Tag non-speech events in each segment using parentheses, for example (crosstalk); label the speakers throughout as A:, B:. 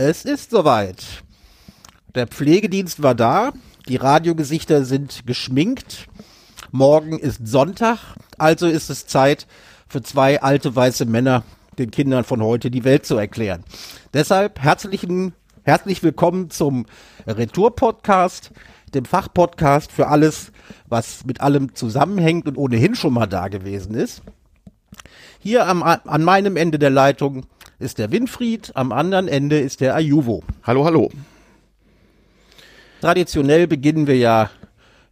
A: Es ist soweit. Der Pflegedienst war da, die Radiogesichter sind geschminkt. Morgen ist Sonntag, also ist es Zeit für zwei alte weiße Männer, den Kindern von heute die Welt zu erklären. Deshalb herzlichen, herzlich willkommen zum Retour-Podcast, dem Fachpodcast für alles, was mit allem zusammenhängt und ohnehin schon mal da gewesen ist. Hier am, an meinem Ende der Leitung ist der Winfried, am anderen Ende ist der Ayuvo.
B: Hallo, hallo.
A: Traditionell beginnen wir ja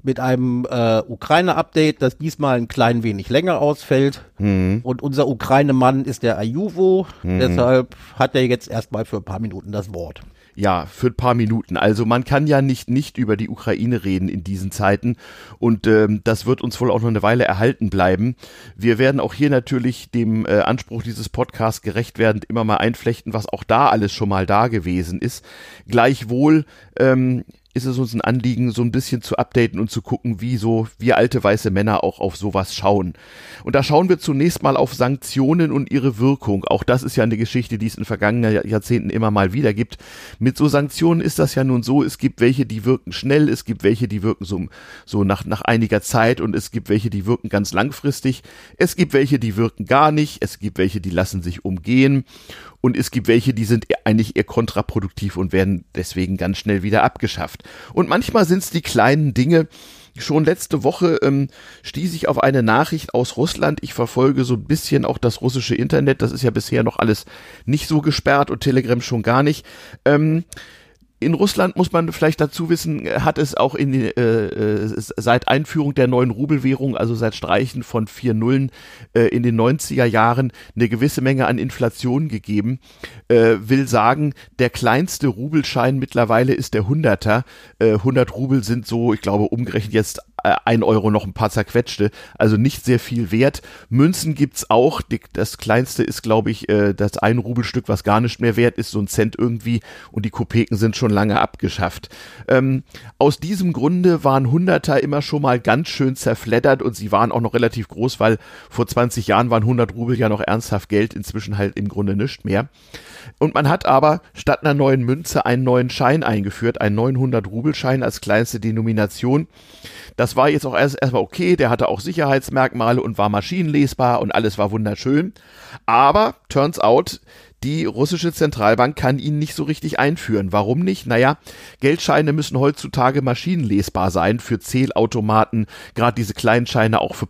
A: mit einem äh, Ukraine-Update, das diesmal ein klein wenig länger ausfällt. Mhm. Und unser Ukraine-Mann ist der Ayuvo. Mhm. Deshalb hat er jetzt erstmal für ein paar Minuten das Wort
B: ja, für ein paar Minuten. Also man kann ja nicht nicht über die Ukraine reden in diesen Zeiten und ähm, das wird uns wohl auch noch eine Weile erhalten bleiben. Wir werden auch hier natürlich dem äh, Anspruch dieses Podcasts gerecht werden, immer mal einflechten, was auch da alles schon mal da gewesen ist. Gleichwohl ähm, ist es uns ein Anliegen, so ein bisschen zu updaten und zu gucken, wie so wir alte weiße Männer auch auf sowas schauen. Und da schauen wir zunächst mal auf Sanktionen und ihre Wirkung. Auch das ist ja eine Geschichte, die es in vergangenen Jahrzehnten immer mal wieder gibt. Mit so Sanktionen ist das ja nun so, es gibt welche, die wirken schnell, es gibt welche, die wirken so, so nach, nach einiger Zeit und es gibt welche, die wirken ganz langfristig. Es gibt welche, die wirken gar nicht, es gibt welche, die lassen sich umgehen und es gibt welche, die sind eigentlich eher kontraproduktiv und werden deswegen ganz schnell wieder abgeschafft. Und manchmal sind es die kleinen Dinge, Schon letzte Woche ähm, stieß ich auf eine Nachricht aus Russland. Ich verfolge so ein bisschen auch das russische Internet. Das ist ja bisher noch alles nicht so gesperrt und Telegram schon gar nicht. Ähm, in Russland muss man vielleicht dazu wissen, hat es auch in, äh, äh seit Einführung der neuen Rubelwährung, also seit Streichen von vier Nullen äh, in den 90er Jahren, eine gewisse Menge an Inflation gegeben. Äh, will sagen, der kleinste Rubelschein mittlerweile ist der Hunderter. Äh, 100 Rubel sind so, ich glaube, umgerechnet jetzt äh, ein Euro noch ein paar zerquetschte, also nicht sehr viel wert. Münzen gibt's auch. Das kleinste ist, glaube ich, äh, das ein Rubelstück, was gar nicht mehr wert ist, so ein Cent irgendwie. Und die Kopeken sind schon lange abgeschafft. Ähm, aus diesem Grunde waren Hunderter immer schon mal ganz schön zerfleddert und sie waren auch noch relativ groß, weil vor 20 Jahren waren 100 Rubel ja noch ernsthaft Geld, inzwischen halt im Grunde nicht mehr. Und man hat aber statt einer neuen Münze einen neuen Schein eingeführt, einen 900 Rubelschein als kleinste Denomination. Das war jetzt auch erst erstmal okay, der hatte auch Sicherheitsmerkmale und war maschinenlesbar und alles war wunderschön. Aber turns out, die russische Zentralbank kann ihn nicht so richtig einführen. Warum nicht? Naja, Geldscheine müssen heutzutage maschinenlesbar sein für Zählautomaten, gerade diese kleinen Scheine auch für,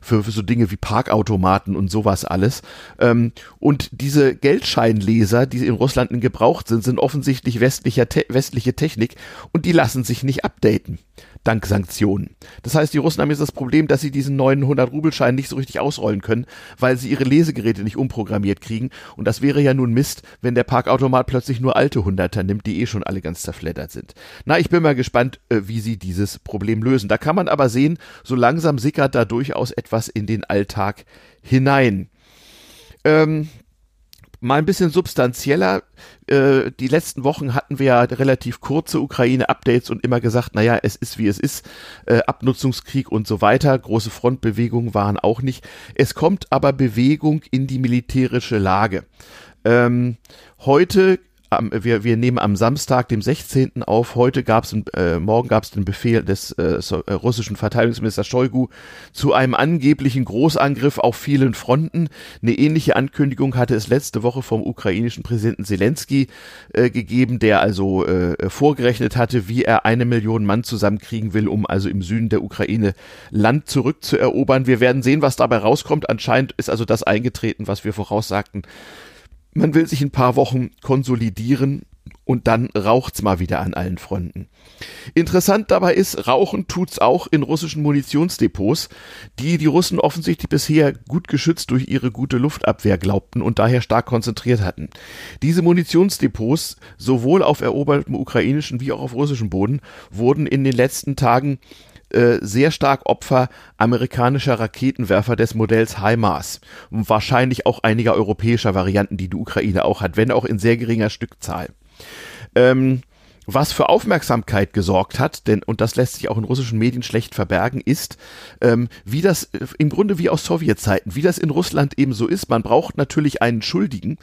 B: für, für, so Dinge wie Parkautomaten und sowas alles. Ähm, und diese Geldscheinleser, die in Russland in Gebrauch sind, sind offensichtlich westlicher, te westliche Technik und die lassen sich nicht updaten dank Sanktionen. Das heißt, die Russen haben jetzt das Problem, dass sie diesen neuen 100-Rubelschein nicht so richtig ausrollen können, weil sie ihre Lesegeräte nicht umprogrammiert kriegen. Und das wäre ja nun Mist, wenn der Parkautomat plötzlich nur alte Hunderter nimmt, die eh schon alle ganz zerfleddert sind. Na, ich bin mal gespannt, äh, wie sie dieses Problem lösen. Da kann man aber sehen, so langsam sickert da durchaus etwas in den Alltag hinein. Ähm, mal ein bisschen substanzieller. Äh, die letzten Wochen hatten wir ja relativ kurze Ukraine-Updates und immer gesagt, naja, es ist wie es ist, äh, Abnutzungskrieg und so weiter. Große Frontbewegungen waren auch nicht. Es kommt aber Bewegung in die militärische Lage. Ähm, heute am, wir, wir nehmen am Samstag, dem 16. auf. Heute gab es, äh, morgen gab es den Befehl des äh, äh, russischen Verteidigungsministers Shoigu zu einem angeblichen Großangriff auf vielen Fronten. Eine ähnliche Ankündigung hatte es letzte Woche vom ukrainischen Präsidenten Zelensky äh, gegeben, der also äh, vorgerechnet hatte, wie er eine Million Mann zusammenkriegen will, um also im Süden der Ukraine Land zurückzuerobern. Wir werden sehen, was dabei rauskommt. Anscheinend ist also das eingetreten, was wir voraussagten man will sich ein paar Wochen konsolidieren und dann raucht's mal wieder an allen Fronten. Interessant dabei ist, rauchen tut's auch in russischen Munitionsdepots, die die Russen offensichtlich bisher gut geschützt durch ihre gute Luftabwehr glaubten und daher stark konzentriert hatten. Diese Munitionsdepots, sowohl auf erobertem ukrainischen wie auch auf russischem Boden, wurden in den letzten Tagen äh, sehr stark Opfer amerikanischer Raketenwerfer des Modells HIMARS und wahrscheinlich auch einiger europäischer Varianten, die die Ukraine auch hat, wenn auch in sehr geringer Stückzahl. Ähm, was für Aufmerksamkeit gesorgt hat, denn, und das lässt sich auch in russischen Medien schlecht verbergen, ist, ähm, wie das äh, im Grunde wie aus Sowjetzeiten, wie das in Russland eben so ist. Man braucht natürlich einen Schuldigen.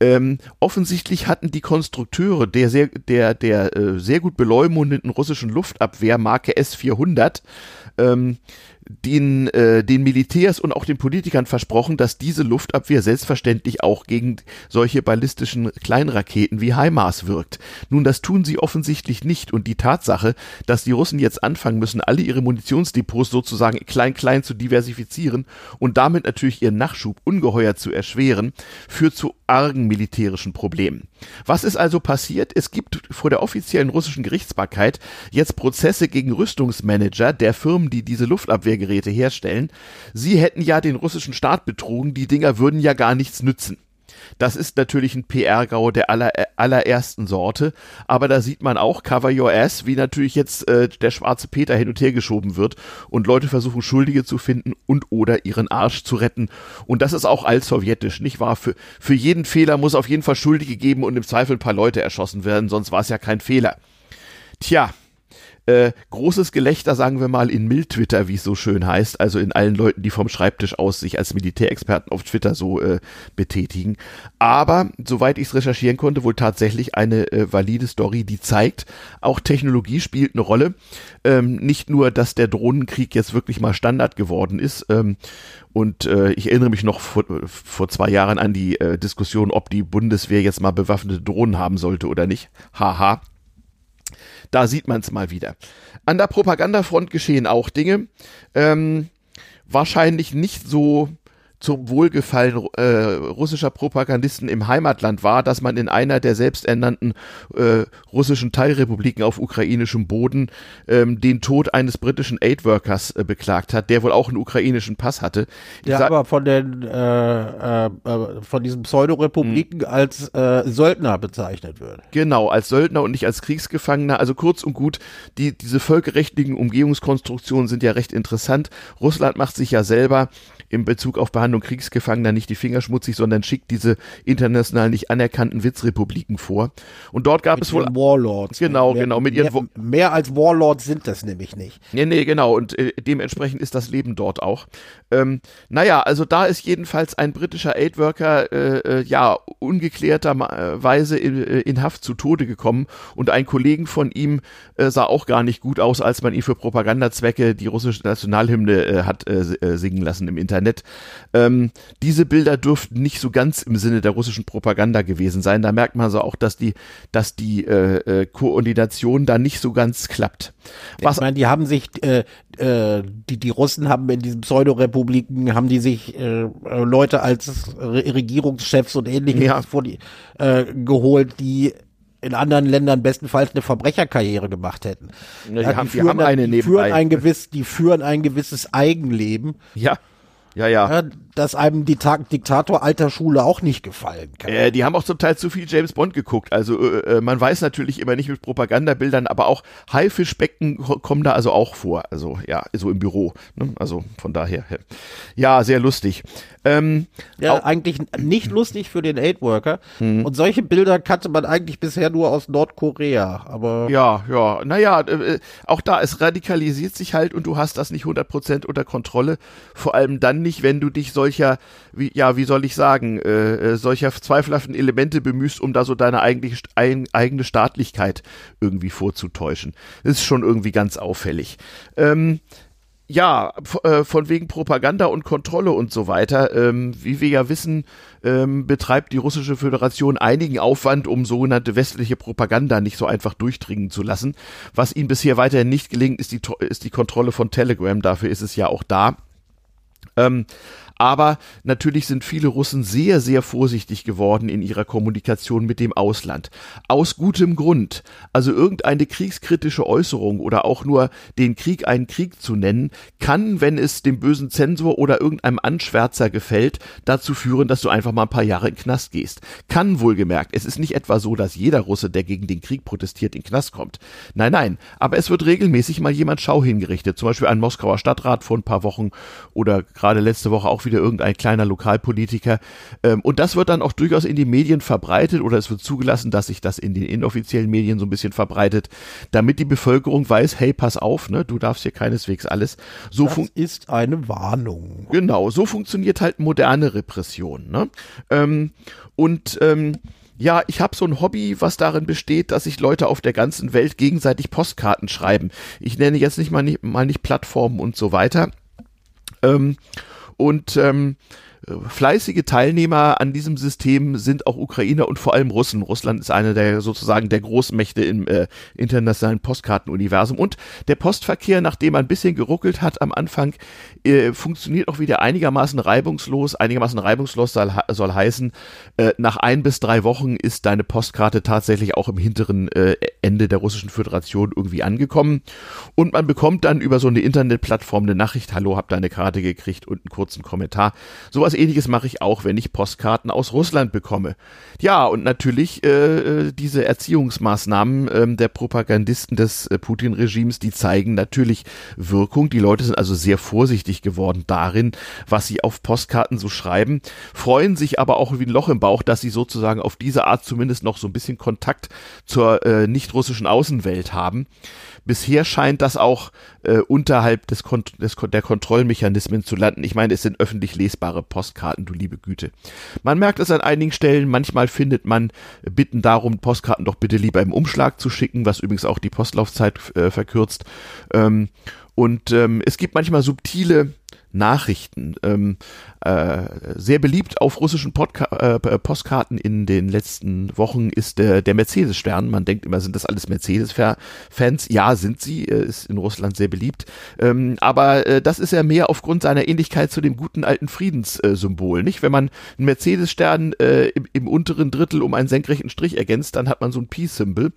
B: Ähm, offensichtlich hatten die Konstrukteure der sehr, der, der äh, sehr gut beleumundeten russischen Luftabwehr Marke S-400 ähm, den, äh, den Militärs und auch den Politikern versprochen, dass diese Luftabwehr selbstverständlich auch gegen solche ballistischen Kleinraketen wie HIMARS wirkt. Nun, das tun sie offensichtlich nicht und die Tatsache, dass die Russen jetzt anfangen müssen, alle ihre Munitionsdepots sozusagen klein-klein zu diversifizieren und damit natürlich ihren Nachschub ungeheuer zu erschweren, führt zu argen militärischen Problemen. Was ist also passiert? Es gibt vor der offiziellen russischen Gerichtsbarkeit jetzt Prozesse gegen Rüstungsmanager der Firmen, die diese Luftabwehrgeräte herstellen. Sie hätten ja den russischen Staat betrogen, die Dinger würden ja gar nichts nützen. Das ist natürlich ein PR-Gau der aller, allerersten Sorte, aber da sieht man auch Cover Your Ass, wie natürlich jetzt äh, der schwarze Peter hin und her geschoben wird und Leute versuchen Schuldige zu finden und oder ihren Arsch zu retten. Und das ist auch altsowjetisch, nicht wahr? Für, für jeden Fehler muss auf jeden Fall Schuldige geben und im Zweifel ein paar Leute erschossen werden, sonst war es ja kein Fehler. Tja, äh, großes Gelächter, sagen wir mal, in Mill-Twitter, wie es so schön heißt, also in allen Leuten, die vom Schreibtisch aus sich als Militärexperten auf Twitter so äh, betätigen. Aber, soweit ich es recherchieren konnte, wohl tatsächlich eine äh, valide Story, die zeigt, auch Technologie spielt eine Rolle. Ähm, nicht nur, dass der Drohnenkrieg jetzt wirklich mal Standard geworden ist. Ähm, und äh, ich erinnere mich noch vor, vor zwei Jahren an die äh, Diskussion, ob die Bundeswehr jetzt mal bewaffnete Drohnen haben sollte oder nicht. Haha. Da sieht man es mal wieder. An der Propagandafront geschehen auch Dinge. Ähm, wahrscheinlich nicht so zum Wohlgefallen äh, russischer Propagandisten im Heimatland war, dass man in einer der selbsternannten äh, russischen Teilrepubliken auf ukrainischem Boden ähm, den Tod eines britischen Aid-Workers äh, beklagt hat, der wohl auch einen ukrainischen Pass hatte.
A: Der aber von den äh, äh, von diesen Pseudorepubliken mhm. als äh, Söldner bezeichnet wird.
B: Genau, als Söldner und nicht als Kriegsgefangener. Also kurz und gut, die, diese völkerrechtlichen Umgehungskonstruktionen sind ja recht interessant. Russland macht sich ja selber in Bezug auf Behandlung Kriegsgefangener nicht die Finger schmutzig, sondern schickt diese international nicht anerkannten Witzrepubliken vor. Und dort gab
A: mit
B: es wohl
A: Warlords.
B: Genau, mehr, genau.
A: Mit ihren mehr, mehr als Warlords sind das nämlich nicht.
B: Nee, nee, genau. Und äh, dementsprechend ist das Leben dort auch. Ähm, naja, also da ist jedenfalls ein britischer Aid-Worker äh, äh, ja ungeklärterweise in, äh, in Haft zu Tode gekommen und ein Kollegen von ihm äh, sah auch gar nicht gut aus, als man ihn für Propagandazwecke die russische Nationalhymne äh, hat singen lassen im Internet. Internet. Ähm, diese Bilder dürften nicht so ganz im Sinne der russischen Propaganda gewesen sein. Da merkt man so auch, dass die, dass die äh, äh, Koordination da nicht so ganz klappt.
A: Was, ich meine, die haben sich, äh, äh, die, die Russen haben in diesen Pseudorepubliken, haben die sich äh, Leute als Re Regierungschefs und ähnliches ja. vor die, äh, geholt, die in anderen Ländern bestenfalls eine Verbrecherkarriere gemacht hätten.
B: Ja, die, ja, haben, die, führen, die haben eine
A: die führen ein gewiss, die führen ein gewisses Eigenleben.
B: Ja. Ja, ja. ja
A: dass einem die Tag Diktator alter Schule auch nicht gefallen kann.
B: Äh, die haben auch zum Teil zu viel James Bond geguckt. Also äh, äh man weiß natürlich immer nicht mit Propagandabildern, aber auch Haifischbecken kommen da also auch vor. Also ja, so im Büro. Ne? Also von daher. Ja, sehr lustig. Ähm,
A: ja, eigentlich nicht lustig für den Aid-Worker. Mhm. Und solche Bilder kannte man eigentlich bisher nur aus Nordkorea. Aber
B: ja, ja, naja, äh, auch da, es radikalisiert sich halt und du hast das nicht 100% unter Kontrolle. Vor allem dann nicht, wenn du dich solcher, wie, ja, wie soll ich sagen, äh, äh, solcher zweifelhaften Elemente bemühst, um da so deine eigentliche, ein, eigene Staatlichkeit irgendwie vorzutäuschen. Das ist schon irgendwie ganz auffällig. Ähm, ja, äh, von wegen Propaganda und Kontrolle und so weiter. Ähm, wie wir ja wissen, ähm, betreibt die russische Föderation einigen Aufwand, um sogenannte westliche Propaganda nicht so einfach durchdringen zu lassen. Was ihnen bisher weiterhin nicht gelingt, ist die, ist die Kontrolle von Telegram. Dafür ist es ja auch da. Ähm, aber natürlich sind viele Russen sehr, sehr vorsichtig geworden in ihrer Kommunikation mit dem Ausland. Aus gutem Grund. Also irgendeine kriegskritische Äußerung oder auch nur den Krieg einen Krieg zu nennen, kann, wenn es dem bösen Zensor oder irgendeinem Anschwärzer gefällt, dazu führen, dass du einfach mal ein paar Jahre in den Knast gehst. Kann wohlgemerkt. Es ist nicht etwa so, dass jeder Russe, der gegen den Krieg protestiert, in den Knast kommt. Nein, nein. Aber es wird regelmäßig mal jemand Schau hingerichtet. Zum Beispiel ein Moskauer Stadtrat vor ein paar Wochen oder gerade letzte Woche auch auch wieder irgendein kleiner Lokalpolitiker. Ähm, und das wird dann auch durchaus in die Medien verbreitet oder es wird zugelassen, dass sich das in den inoffiziellen Medien so ein bisschen verbreitet, damit die Bevölkerung weiß, hey, pass auf, ne, du darfst hier keineswegs alles.
A: So das ist eine Warnung.
B: Genau, so funktioniert halt moderne Repression. Ne? Ähm, und ähm, ja, ich habe so ein Hobby, was darin besteht, dass sich Leute auf der ganzen Welt gegenseitig Postkarten schreiben. Ich nenne jetzt nicht mal nicht, mal nicht Plattformen und so weiter. Ähm, und ähm, fleißige Teilnehmer an diesem System sind auch Ukrainer und vor allem Russen. Russland ist eine der sozusagen der Großmächte im äh, internationalen Postkartenuniversum. Und der Postverkehr, nachdem er ein bisschen geruckelt hat am Anfang, äh, funktioniert auch wieder einigermaßen reibungslos. Einigermaßen reibungslos soll, soll heißen, äh, nach ein bis drei Wochen ist deine Postkarte tatsächlich auch im hinteren äh, Ende der Russischen Föderation irgendwie angekommen. Und man bekommt dann über so eine Internetplattform eine Nachricht, hallo, hab deine Karte gekriegt und einen kurzen Kommentar. Sowas Sowas ähnliches mache ich auch, wenn ich Postkarten aus Russland bekomme. Ja, und natürlich äh, äh, diese Erziehungsmaßnahmen äh, der Propagandisten des äh, Putin-Regimes, die zeigen natürlich Wirkung. Die Leute sind also sehr vorsichtig geworden darin, was sie auf Postkarten so schreiben, freuen sich aber auch wie ein Loch im Bauch, dass sie sozusagen auf diese Art zumindest noch so ein bisschen Kontakt zur äh, nicht-russischen Außenwelt haben. Bisher scheint das auch äh, unterhalb des, Kont des der Kontrollmechanismen zu landen. Ich meine, es sind öffentlich lesbare Postkarten, du liebe Güte. Man merkt es an einigen Stellen. Manchmal findet man Bitten darum, Postkarten doch bitte lieber im Umschlag zu schicken, was übrigens auch die Postlaufzeit äh, verkürzt. Ähm, und ähm, es gibt manchmal subtile Nachrichten. Ähm, äh, sehr beliebt auf russischen Podca äh, Postkarten in den letzten Wochen ist der, der Mercedes-Stern. Man denkt immer, sind das alles Mercedes-Fans? Ja, sind sie, äh, ist in Russland sehr beliebt. Ähm, aber äh, das ist ja mehr aufgrund seiner Ähnlichkeit zu dem guten alten Friedenssymbol. nicht? Wenn man einen Mercedes-Stern äh, im, im unteren Drittel um einen senkrechten Strich ergänzt, dann hat man so ein Peace-Symbol.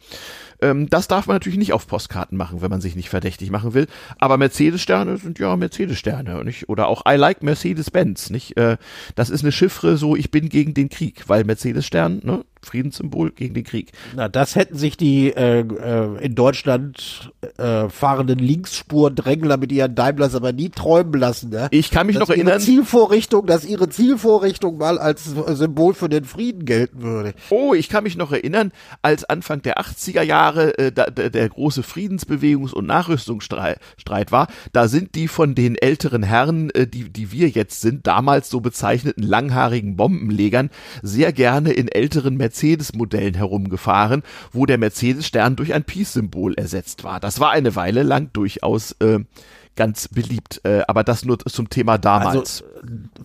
B: Ähm, das darf man natürlich nicht auf Postkarten machen, wenn man sich nicht verdächtig machen will. Aber Mercedes-Sterne sind ja Mercedes-Sterne, Oder auch I like Mercedes-Benz, nicht? Äh, das ist eine Chiffre, so ich bin gegen den Krieg, weil Mercedes-Stern, ne? Friedenssymbol gegen den Krieg.
A: Na, das hätten sich die äh, äh, in Deutschland äh, fahrenden Linksspur-Drängler mit ihren Daimlers aber nie träumen lassen. Ne?
B: Ich kann mich
A: dass
B: noch erinnern.
A: Zielvorrichtung, dass ihre Zielvorrichtung mal als Symbol für den Frieden gelten würde.
B: Oh, ich kann mich noch erinnern, als Anfang der 80er Jahre äh, da, der, der große Friedensbewegungs- und Nachrüstungsstreit war, da sind die von den älteren Herren, äh, die, die wir jetzt sind, damals so bezeichneten langhaarigen Bombenlegern, sehr gerne in älteren Mercedes Mercedes-Modellen herumgefahren, wo der Mercedes-Stern durch ein Peace-Symbol ersetzt war. Das war eine Weile lang durchaus äh, ganz beliebt. Äh, aber das nur zum Thema damals. Also,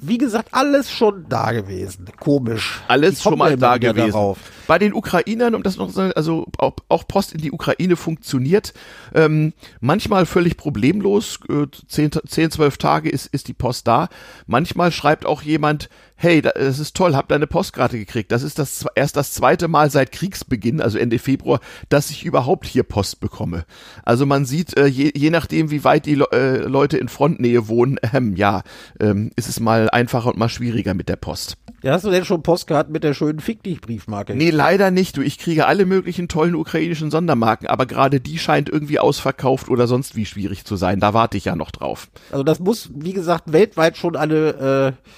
A: wie gesagt, alles schon da gewesen. Komisch.
B: Alles schon mal da gewesen. Darauf. Bei den Ukrainern, um das noch zu sagen, also auch, auch Post in die Ukraine funktioniert. Ähm, manchmal völlig problemlos. Äh, zehn, zehn, zwölf Tage ist, ist die Post da. Manchmal schreibt auch jemand, hey, das ist toll, hab deine Postkarte gekriegt. Das ist das erst das zweite Mal seit Kriegsbeginn, also Ende Februar, dass ich überhaupt hier Post bekomme. Also man sieht, äh, je, je nachdem, wie weit die äh, Leute in Frontnähe wohnen, (laughs) ähm, ja, ähm, ist es mal einfacher und mal schwieriger mit der Post.
A: Ja, hast du denn schon Postkarten mit der schönen Fick dich Briefmarke?
B: Nee, leider nicht. Du, ich kriege alle möglichen tollen ukrainischen Sondermarken, aber gerade die scheint irgendwie ausverkauft oder sonst wie schwierig zu sein. Da warte ich ja noch drauf.
A: Also das muss, wie gesagt, weltweit schon eine äh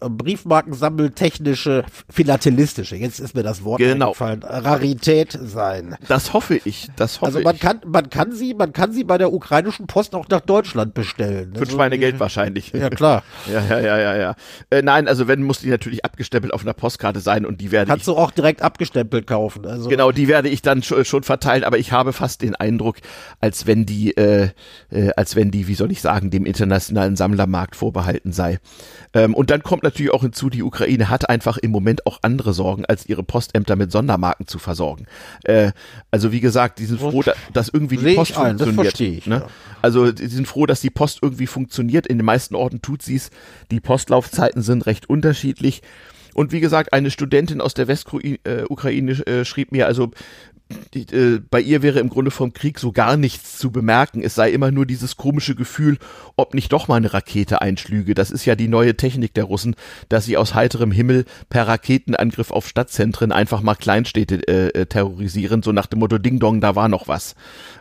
A: Briefmarkensammeltechnische, philatelistische, jetzt ist mir das Wort
B: genau.
A: eingefallen, Rarität sein.
B: Das hoffe ich, das hoffe
A: Also man
B: ich.
A: kann, man kann sie, man kann sie bei der ukrainischen Post auch nach Deutschland bestellen.
B: Für also, Schweinegeld wahrscheinlich.
A: Ja, klar. (laughs)
B: ja, ja, ja, ja, ja. Äh, nein, also wenn, muss die natürlich abgestempelt auf einer Postkarte sein und die werde
A: Kannst ich, du auch direkt abgestempelt kaufen. Also.
B: Genau, die werde ich dann schon, schon verteilen, aber ich habe fast den Eindruck, als wenn die, äh, äh, als wenn die, wie soll ich sagen, dem internationalen Sammlermarkt vorbehalten sei. Ähm, und dann kommt natürlich auch hinzu, die Ukraine hat einfach im Moment auch andere Sorgen, als ihre Postämter mit Sondermarken zu versorgen. Äh, also wie gesagt, die sind froh, dass irgendwie die Post
A: ein,
B: funktioniert.
A: Ich,
B: ne?
A: ja.
B: Also die sind froh, dass die Post irgendwie funktioniert. In den meisten Orten tut sie es. Die Postlaufzeiten sind recht unterschiedlich. Und wie gesagt, eine Studentin aus der Westukraine äh, äh, schrieb mir, also die, äh, bei ihr wäre im Grunde vom Krieg so gar nichts zu bemerken. Es sei immer nur dieses komische Gefühl, ob nicht doch mal eine Rakete einschlüge. Das ist ja die neue Technik der Russen, dass sie aus heiterem Himmel per Raketenangriff auf Stadtzentren einfach mal Kleinstädte äh, äh terrorisieren, so nach dem Motto Ding Dong, da war noch was.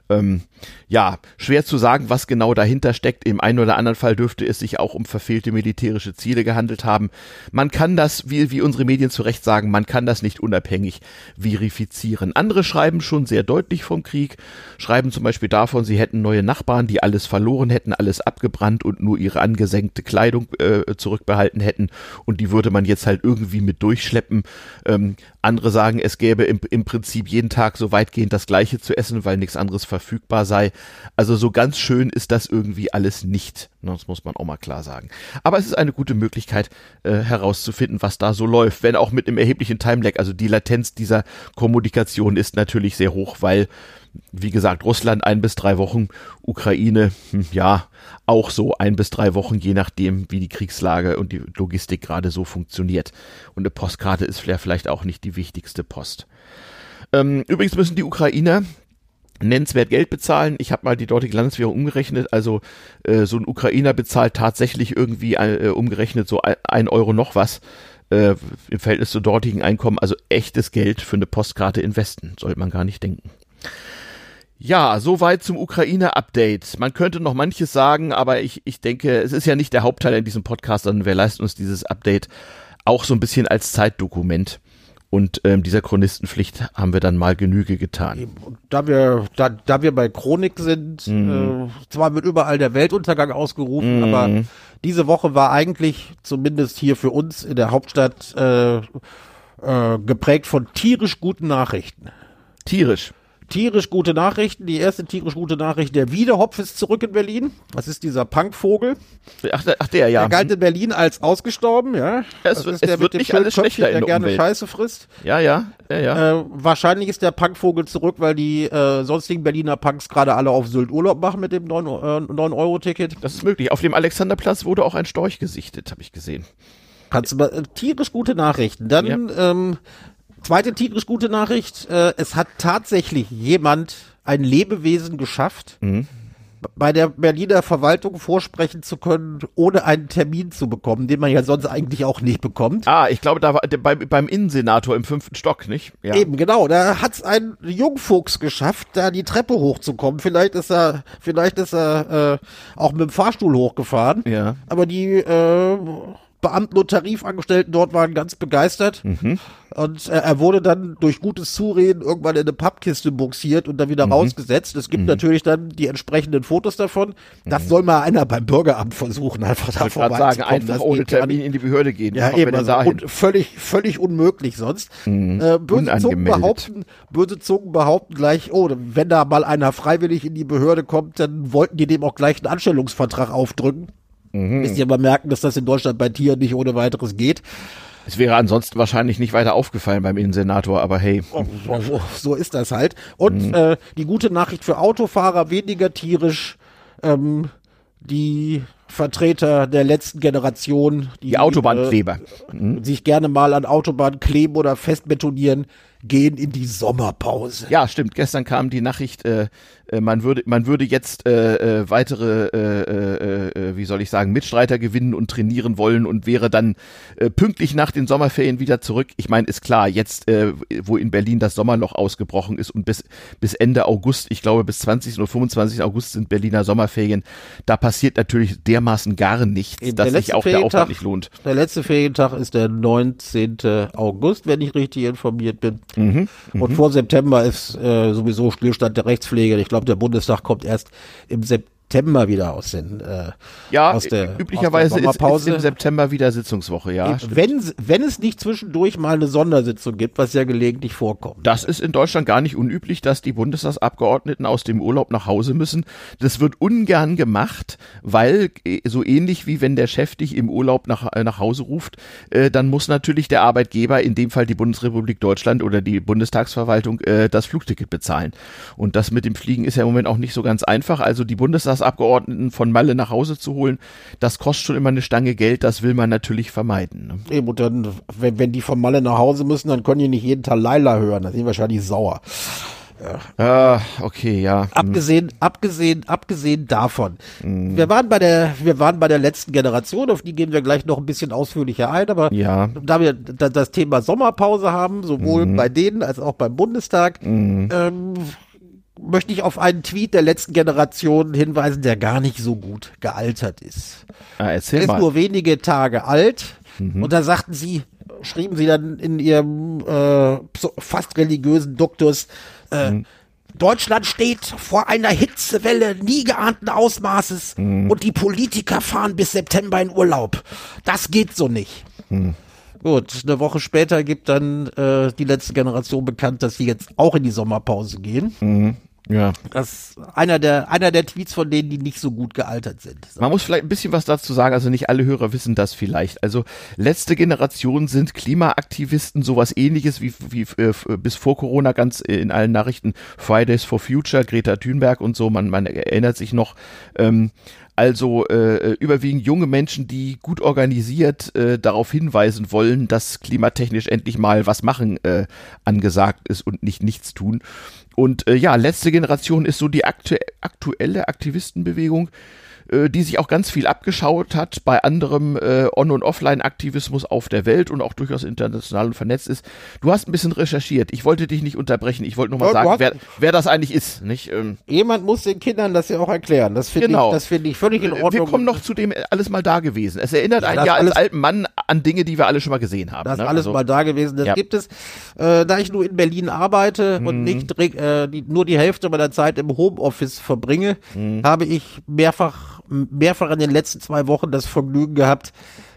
B: Ähm, ja, schwer zu sagen, was genau dahinter steckt. Im einen oder anderen Fall dürfte es sich auch um verfehlte militärische Ziele gehandelt haben. Man kann das, wie, wie unsere Medien zu Recht sagen, man kann das nicht unabhängig verifizieren. Andere schreiben schon sehr deutlich vom Krieg, schreiben zum Beispiel davon, sie hätten neue Nachbarn, die alles verloren hätten, alles abgebrannt und nur ihre angesenkte Kleidung äh, zurückbehalten hätten und die würde man jetzt halt irgendwie mit durchschleppen. Ähm, andere sagen, es gäbe im, im Prinzip jeden Tag so weitgehend das Gleiche zu essen, weil nichts anderes verfügbar sei. Also so ganz schön ist das irgendwie alles nicht. Das muss man auch mal klar sagen. Aber es ist eine gute Möglichkeit äh, herauszufinden, was da so läuft, wenn auch mit einem erheblichen Timelag. Also die Latenz dieser Kommunikation ist natürlich sehr hoch, weil wie gesagt, Russland ein bis drei Wochen, Ukraine, hm, ja, auch so ein bis drei Wochen, je nachdem, wie die Kriegslage und die Logistik gerade so funktioniert. Und eine Postkarte ist vielleicht auch nicht die wichtigste Post. Ähm, übrigens müssen die Ukrainer nennenswert Geld bezahlen. Ich habe mal die dortige Landeswährung umgerechnet. Also äh, so ein Ukrainer bezahlt tatsächlich irgendwie äh, umgerechnet so ein Euro noch was äh, im Verhältnis zu dortigen Einkommen. Also echtes Geld für eine Postkarte in Westen. Sollte man gar nicht denken. Ja, soweit zum Ukraine-Update. Man könnte noch manches sagen, aber ich, ich denke, es ist ja nicht der Hauptteil in diesem Podcast, sondern wir leisten uns dieses Update auch so ein bisschen als Zeitdokument. Und ähm, dieser Chronistenpflicht haben wir dann mal Genüge getan.
A: Da wir, da, da wir bei Chronik sind, mhm. äh, zwar wird überall der Weltuntergang ausgerufen, mhm. aber diese Woche war eigentlich, zumindest hier für uns in der Hauptstadt, äh, äh, geprägt von tierisch guten Nachrichten.
B: Tierisch
A: tierisch gute Nachrichten. Die erste tierisch gute Nachricht, der Wiederhopf ist zurück in Berlin. Das ist dieser Punkvogel.
B: Ach, ach der, ja.
A: Der galt in Berlin als ausgestorben, ja.
B: Es,
A: das
B: ist es der wird nicht alles schlechter
A: der in der gerne Umwelt. Scheiße frisst.
B: Ja, ja, ja, ja.
A: Äh, wahrscheinlich ist der Punkvogel zurück, weil die äh, sonstigen Berliner Punks gerade alle auf Sylt Urlaub machen mit dem 9-Euro-Ticket. Äh,
B: das ist möglich. Auf dem Alexanderplatz wurde auch ein Storch gesichtet, habe ich gesehen.
A: Kannst du mal, äh, tierisch gute Nachrichten. Dann ja. ähm, Zweite tierisch gute Nachricht. Äh, es hat tatsächlich jemand, ein Lebewesen geschafft, mhm. bei der Berliner Verwaltung vorsprechen zu können, ohne einen Termin zu bekommen, den man ja sonst eigentlich auch nicht bekommt.
B: Ah, ich glaube, da war der, beim, beim Innensenator im fünften Stock, nicht?
A: Ja. Eben, genau. Da hat's ein Jungfuchs geschafft, da die Treppe hochzukommen. Vielleicht ist er, vielleicht ist er äh, auch mit dem Fahrstuhl hochgefahren.
B: Ja.
A: Aber die äh, Beamten und Tarifangestellten dort waren ganz begeistert. Mhm. Und äh, er wurde dann durch gutes Zureden irgendwann in eine Pappkiste buxiert und dann wieder mhm. rausgesetzt. Es gibt mhm. natürlich dann die entsprechenden Fotos davon. Das mhm. soll mal einer beim Bürgeramt versuchen, einfach
B: da sagen, einfach ohne Termin in die Behörde gehen.
A: Ja, eben, also und völlig, völlig unmöglich sonst.
B: Mhm. Äh,
A: böse Zungen behaupten, böse Zungen behaupten gleich, oh, wenn da mal einer freiwillig in die Behörde kommt, dann wollten die dem auch gleich einen Anstellungsvertrag aufdrücken. Mhm. Bis sie aber merken, dass das in Deutschland bei Tieren nicht ohne weiteres geht.
B: Es wäre ansonsten wahrscheinlich nicht weiter aufgefallen beim Innensenator, aber hey.
A: Oh, so ist das halt. Und mhm. äh, die gute Nachricht für Autofahrer, weniger tierisch. Ähm, die Vertreter der letzten Generation,
B: die, die Autobahnkleber,
A: äh, mhm. sich gerne mal an Autobahnen kleben oder festbetonieren, gehen in die Sommerpause.
B: Ja, stimmt. Gestern kam die Nachricht, äh, äh, man würde, man würde jetzt äh, äh, weitere, äh, äh, äh, wie soll ich sagen, Mitstreiter gewinnen und trainieren wollen und wäre dann äh, pünktlich nach den Sommerferien wieder zurück. Ich meine, ist klar, jetzt, äh, wo in Berlin das Sommerloch ausgebrochen ist und bis, bis Ende August, ich glaube bis 20. oder 25. August sind Berliner Sommerferien, da passiert natürlich dermaßen gar nichts, Eben, dass sich auch der Aufwand nicht lohnt.
A: Der letzte Ferientag ist der 19. August, wenn ich richtig informiert bin. Mhm, und mhm. vor September ist äh, sowieso Stillstand der Rechtspflege. Ich glaube, der Bundestag kommt erst im September September wieder aus den
B: äh, ja aus der, üblicherweise aus der ist, ist im September wieder Sitzungswoche ja
A: wenn wenn es nicht zwischendurch mal eine Sondersitzung gibt was ja gelegentlich vorkommt.
B: Das ist in Deutschland gar nicht unüblich dass die Bundestagsabgeordneten aus dem Urlaub nach Hause müssen. Das wird ungern gemacht weil äh, so ähnlich wie wenn der Chef dich im Urlaub nach äh, nach Hause ruft äh, dann muss natürlich der Arbeitgeber in dem Fall die Bundesrepublik Deutschland oder die Bundestagsverwaltung äh, das Flugticket bezahlen. Und das mit dem Fliegen ist ja im Moment auch nicht so ganz einfach. Also die Bundestags Bundestagsabgeordneten von Malle nach Hause zu holen, das kostet schon immer eine Stange Geld, das will man natürlich vermeiden.
A: Ne? Eben, und dann, wenn, wenn die von Malle nach Hause müssen, dann können die nicht jeden Tag Laila hören, dann sind die wahrscheinlich sauer.
B: Ja. Ah, okay, ja. Hm.
A: Abgesehen, abgesehen, abgesehen davon. Mhm. Wir waren bei der, wir waren bei der letzten Generation, auf die gehen wir gleich noch ein bisschen ausführlicher ein, aber
B: ja.
A: da wir das Thema Sommerpause haben, sowohl mhm. bei denen als auch beim Bundestag, mhm. ähm, möchte ich auf einen Tweet der letzten Generation hinweisen, der gar nicht so gut gealtert ist.
B: Ah, erzähl
A: Er ist
B: mal.
A: nur wenige Tage alt und da sagten sie, schrieben sie dann in ihrem äh, fast religiösen Duktus, äh, Deutschland steht vor einer Hitzewelle nie geahnten Ausmaßes und die Politiker fahren bis September in Urlaub. Das geht so nicht. Gut, eine Woche später gibt dann äh, die letzte Generation bekannt, dass sie jetzt auch in die Sommerpause gehen.
B: Ja.
A: Das ist einer der, einer der Tweets von denen, die nicht so gut gealtert sind. So.
B: Man muss vielleicht ein bisschen was dazu sagen, also nicht alle Hörer wissen das vielleicht. Also letzte Generation sind Klimaaktivisten, sowas ähnliches wie, wie äh, bis vor Corona ganz in allen Nachrichten Fridays for Future, Greta Thunberg und so, man, man erinnert sich noch. Ähm, also äh, überwiegend junge Menschen, die gut organisiert äh, darauf hinweisen wollen, dass klimatechnisch endlich mal was machen äh, angesagt ist und nicht nichts tun. Und äh, ja, letzte Generation ist so die aktu aktuelle Aktivistenbewegung, äh, die sich auch ganz viel abgeschaut hat bei anderem äh, On- und Offline-Aktivismus auf der Welt und auch durchaus international und vernetzt ist. Du hast ein bisschen recherchiert. Ich wollte dich nicht unterbrechen. Ich wollte nur mal
A: Ja,
B: sagen, wer, wer das eigentlich ist. Nicht? Ähm,
A: Jemand muss den Kindern das ja auch erklären. Das finde
B: Genau.
A: ich, das finde ich völlig in Ordnung.
B: wir kommen noch zu dem äh, alles mal da gewesen. Es erinnert
A: Ja,
B: einen ja als alten Mann an Dinge, die wir alle schon mal gesehen haben.
A: Das ist
B: ne?
A: alles
B: Also-
A: mal da gewesen. Das
B: ja.
A: gibt es. Äh, da ich nur in Berlin arbeite
B: Mhm.
A: und nicht äh, die, nur die Hälfte meiner Zeit im Homeoffice verbringe,
B: Mhm.
A: habe ich mehrfach, mehrfach in den letzten zwei Wochen das Vergnügen gehabt,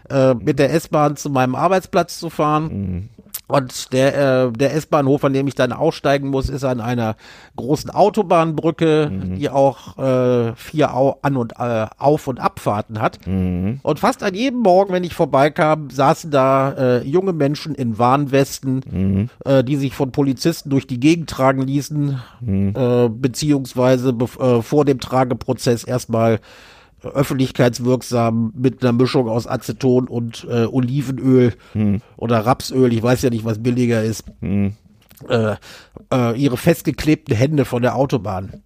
A: äh, mit der S-Bahn zu meinem Arbeitsplatz zu fahren.
B: Mhm.
A: Und der, äh, der S-Bahnhof, an dem ich dann aussteigen muss, ist an einer großen Autobahnbrücke,
B: Mhm.
A: die auch äh, vier Au An- und äh, Auf- und Abfahrten hat.
B: Mhm.
A: Und fast an jedem Morgen, wenn ich vorbeikam, saßen da äh, junge Menschen in Warnwesten,
B: Mhm.
A: äh, die sich von Polizisten durch die Gegend tragen ließen,
B: Mhm.
A: äh, beziehungsweise äh, vor dem Trageprozess erstmal öffentlichkeitswirksam mit einer Mischung aus Aceton und äh, Olivenöl
B: Mhm.
A: oder Rapsöl, ich weiß ja nicht, was billiger ist, äh, äh, ihre festgeklebten Hände von der Autobahn.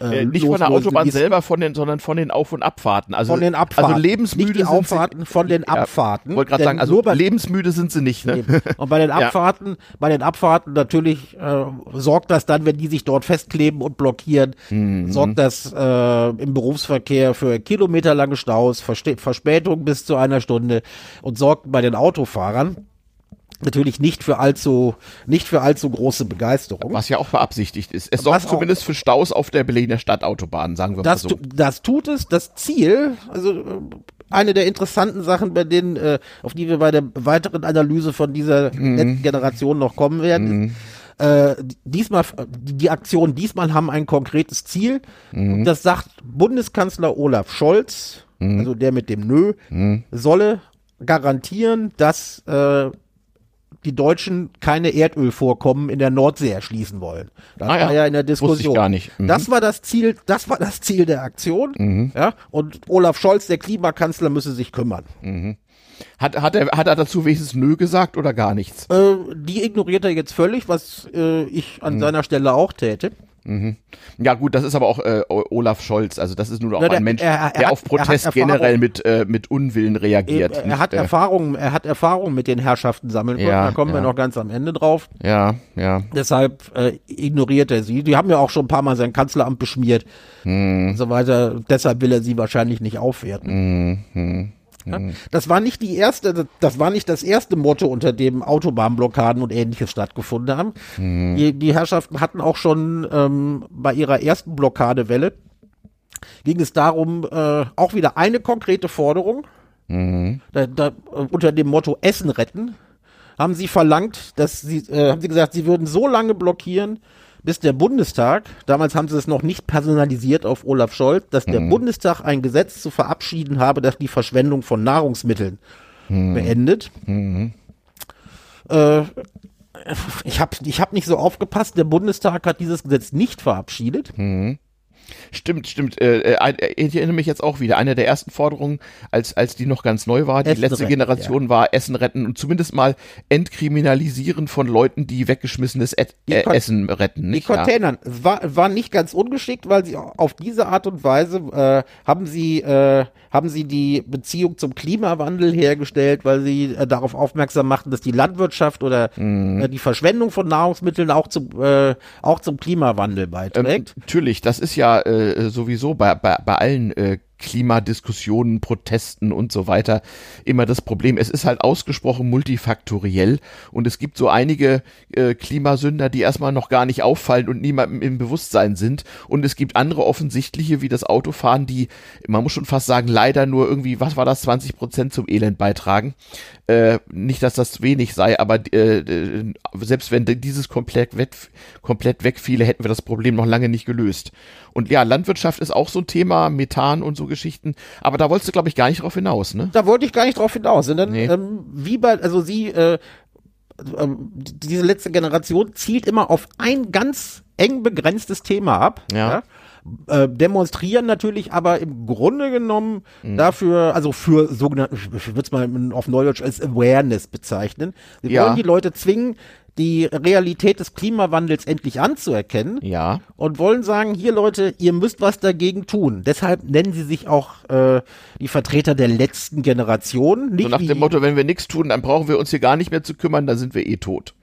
B: Äh, nicht von der Autobahn selber, von den, sondern von den Auf- und Abfahrten. Also,
A: Von den Abfahrten.
B: Also lebensmüde
A: Nicht die
B: sind sie-
A: Auffahrten, von den Abfahrten.
B: Ja, wollte gerade sagen, also
A: bei-
B: lebensmüde sind sie nicht. Ne?
A: Eben. Und bei den (laughs)
B: Ja.
A: Abfahrten, bei den Abfahrten natürlich äh, sorgt das dann, wenn die sich dort festkleben und blockieren,
B: Mhm.
A: sorgt das äh, im Berufsverkehr für kilometerlange Staus, Verspätung bis zu einer Stunde und sorgt bei den Autofahrern natürlich nicht für allzu nicht für allzu große Begeisterung.
B: Was ja auch beabsichtigt ist. Es sorgt
A: auch-
B: zumindest für Staus auf der Berliner Stadtautobahn, sagen wir mal so.
A: das tut es. Das Ziel, also äh, eine der interessanten Sachen, bei denen, äh, auf die wir bei der weiteren Analyse von dieser
B: Mhm.
A: letzten Generation noch kommen werden, ist, äh, diesmal, die, Aktionen diesmal haben ein konkretes Ziel.
B: Mhm.
A: Das sagt Bundeskanzler Olaf Scholz, also der mit dem Nö,
B: Mhm.
A: solle garantieren, dass äh, die Deutschen keine Erdölvorkommen in der Nordsee erschließen wollen. Das
B: Ah ja,
A: war ja in der Diskussion.
B: gar nicht. Mhm.
A: Das war das Ziel, das war das Ziel der Aktion. Ja, und Olaf Scholz, der Klimakanzler, müsse sich kümmern.
B: Hat, hat, er, hat er dazu wenigstens Nö gesagt oder gar nichts?
A: Äh, die ignoriert er jetzt völlig, was äh, ich
B: Mhm.
A: an seiner Stelle auch täte.
B: Ja gut, das ist aber auch äh, Olaf Scholz. Also das ist nun auch
A: Na, der-
B: ein Mensch,
A: er- er
B: der
A: hat-
B: auf
A: er
B: Protest generell mit, äh, mit Unwillen reagiert.
A: er, er
B: nicht,
A: hat
B: äh,
A: Erfahrung, er hat Erfahrung mit den Herrschaften sammeln können.
B: Ja,
A: da kommen wir
B: ja.
A: noch ganz am Ende drauf.
B: Ja, ja.
A: Deshalb äh, ignoriert er sie. Die haben ja auch schon ein paar Mal sein Kanzleramt beschmiert
B: Hm.
A: und so weiter. Deshalb will er sie wahrscheinlich nicht aufwerten.
B: Hm,
A: Ja? Das war nicht die erste, das war nicht das erste Motto, unter dem Autobahnblockaden und ähnliches stattgefunden haben.
B: Hm.
A: Die, die Herrschaften hatten auch schon ähm, bei ihrer ersten Blockadewelle ging es darum, äh, auch wieder eine konkrete Forderung,
B: Mhm.
A: da, da, äh, unter dem Motto Essen retten, haben sie verlangt, dass sie, äh, haben sie gesagt, sie würden so lange blockieren, bis der Bundestag, damals haben sie es noch nicht personalisiert auf Olaf Scholz, dass der Bundestag ein Gesetz zu verabschieden habe, das die Verschwendung von Nahrungsmitteln beendet. Äh, ich habe ich hab nicht so aufgepasst, der Bundestag hat dieses Gesetz nicht verabschiedet.
B: Stimmt, stimmt. Äh, äh, ich erinnere mich jetzt auch wieder. Eine der ersten Forderungen, als, als die noch ganz neu war, die
A: Essen
B: letzte
A: retten,
B: Generation
A: ja.
B: war Essen retten und zumindest mal entkriminalisieren von Leuten, die weggeschmissenes Et
A: Die
B: äh, Essen retten.
A: Die
B: Nicht? Ja.
A: Containern es war, war nicht ganz ungeschickt, weil sie auf diese Art und Weise äh, haben sie äh, haben sie die Beziehung zum Klimawandel hergestellt, weil sie äh, darauf aufmerksam machten, dass die Landwirtschaft oder
B: Mhm.
A: äh, die Verschwendung von Nahrungsmitteln auch zum äh, auch zum Klimawandel
B: Ähm,
A: beiträgt.
B: natürlich, das ist ja äh, sowieso bei, bei, bei allen äh, Klimadiskussionen, Protesten und so weiter immer das Problem. Es ist halt ausgesprochen multifaktoriell und es gibt so einige äh, Klimasünder, die erstmal noch gar nicht auffallen und niemandem im Bewusstsein sind und es gibt andere offensichtliche wie das Autofahren, die, man muss schon fast sagen, leider nur irgendwie, was war das, 20 Prozent zum Elend beitragen. Äh, nicht, dass das wenig sei, aber äh, äh, selbst wenn dieses komplett, weg, komplett wegfiele, hätten wir das Problem noch lange nicht gelöst. Und ja, Landwirtschaft ist auch so ein Thema, Methan und so Geschichten. Aber da wolltest du, glaube ich, gar nicht drauf hinaus, ne?
A: Da wollte ich gar nicht drauf hinaus. Sondern,
B: Nee.
A: ähm, wie bei, also sie, äh, ähm, diese letzte Generation zielt immer auf ein ganz eng begrenztes Thema ab.
B: Ja.
A: Äh, demonstrieren natürlich aber im Grunde genommen
B: Mhm.
A: dafür, also für sogenannte, ich würde es mal auf Neudeutsch als Awareness bezeichnen. Sie
B: Ja.
A: wollen die Leute zwingen, die Realität des Klimawandels endlich anzuerkennen
B: Ja.
A: und wollen sagen, hier Leute, ihr müsst was dagegen tun. Deshalb nennen sie sich auch äh, die Vertreter der letzten Generation. Nicht
B: So nach dem Motto, wenn wir nichts tun, dann brauchen wir uns hier gar nicht mehr zu kümmern, dann sind wir eh tot.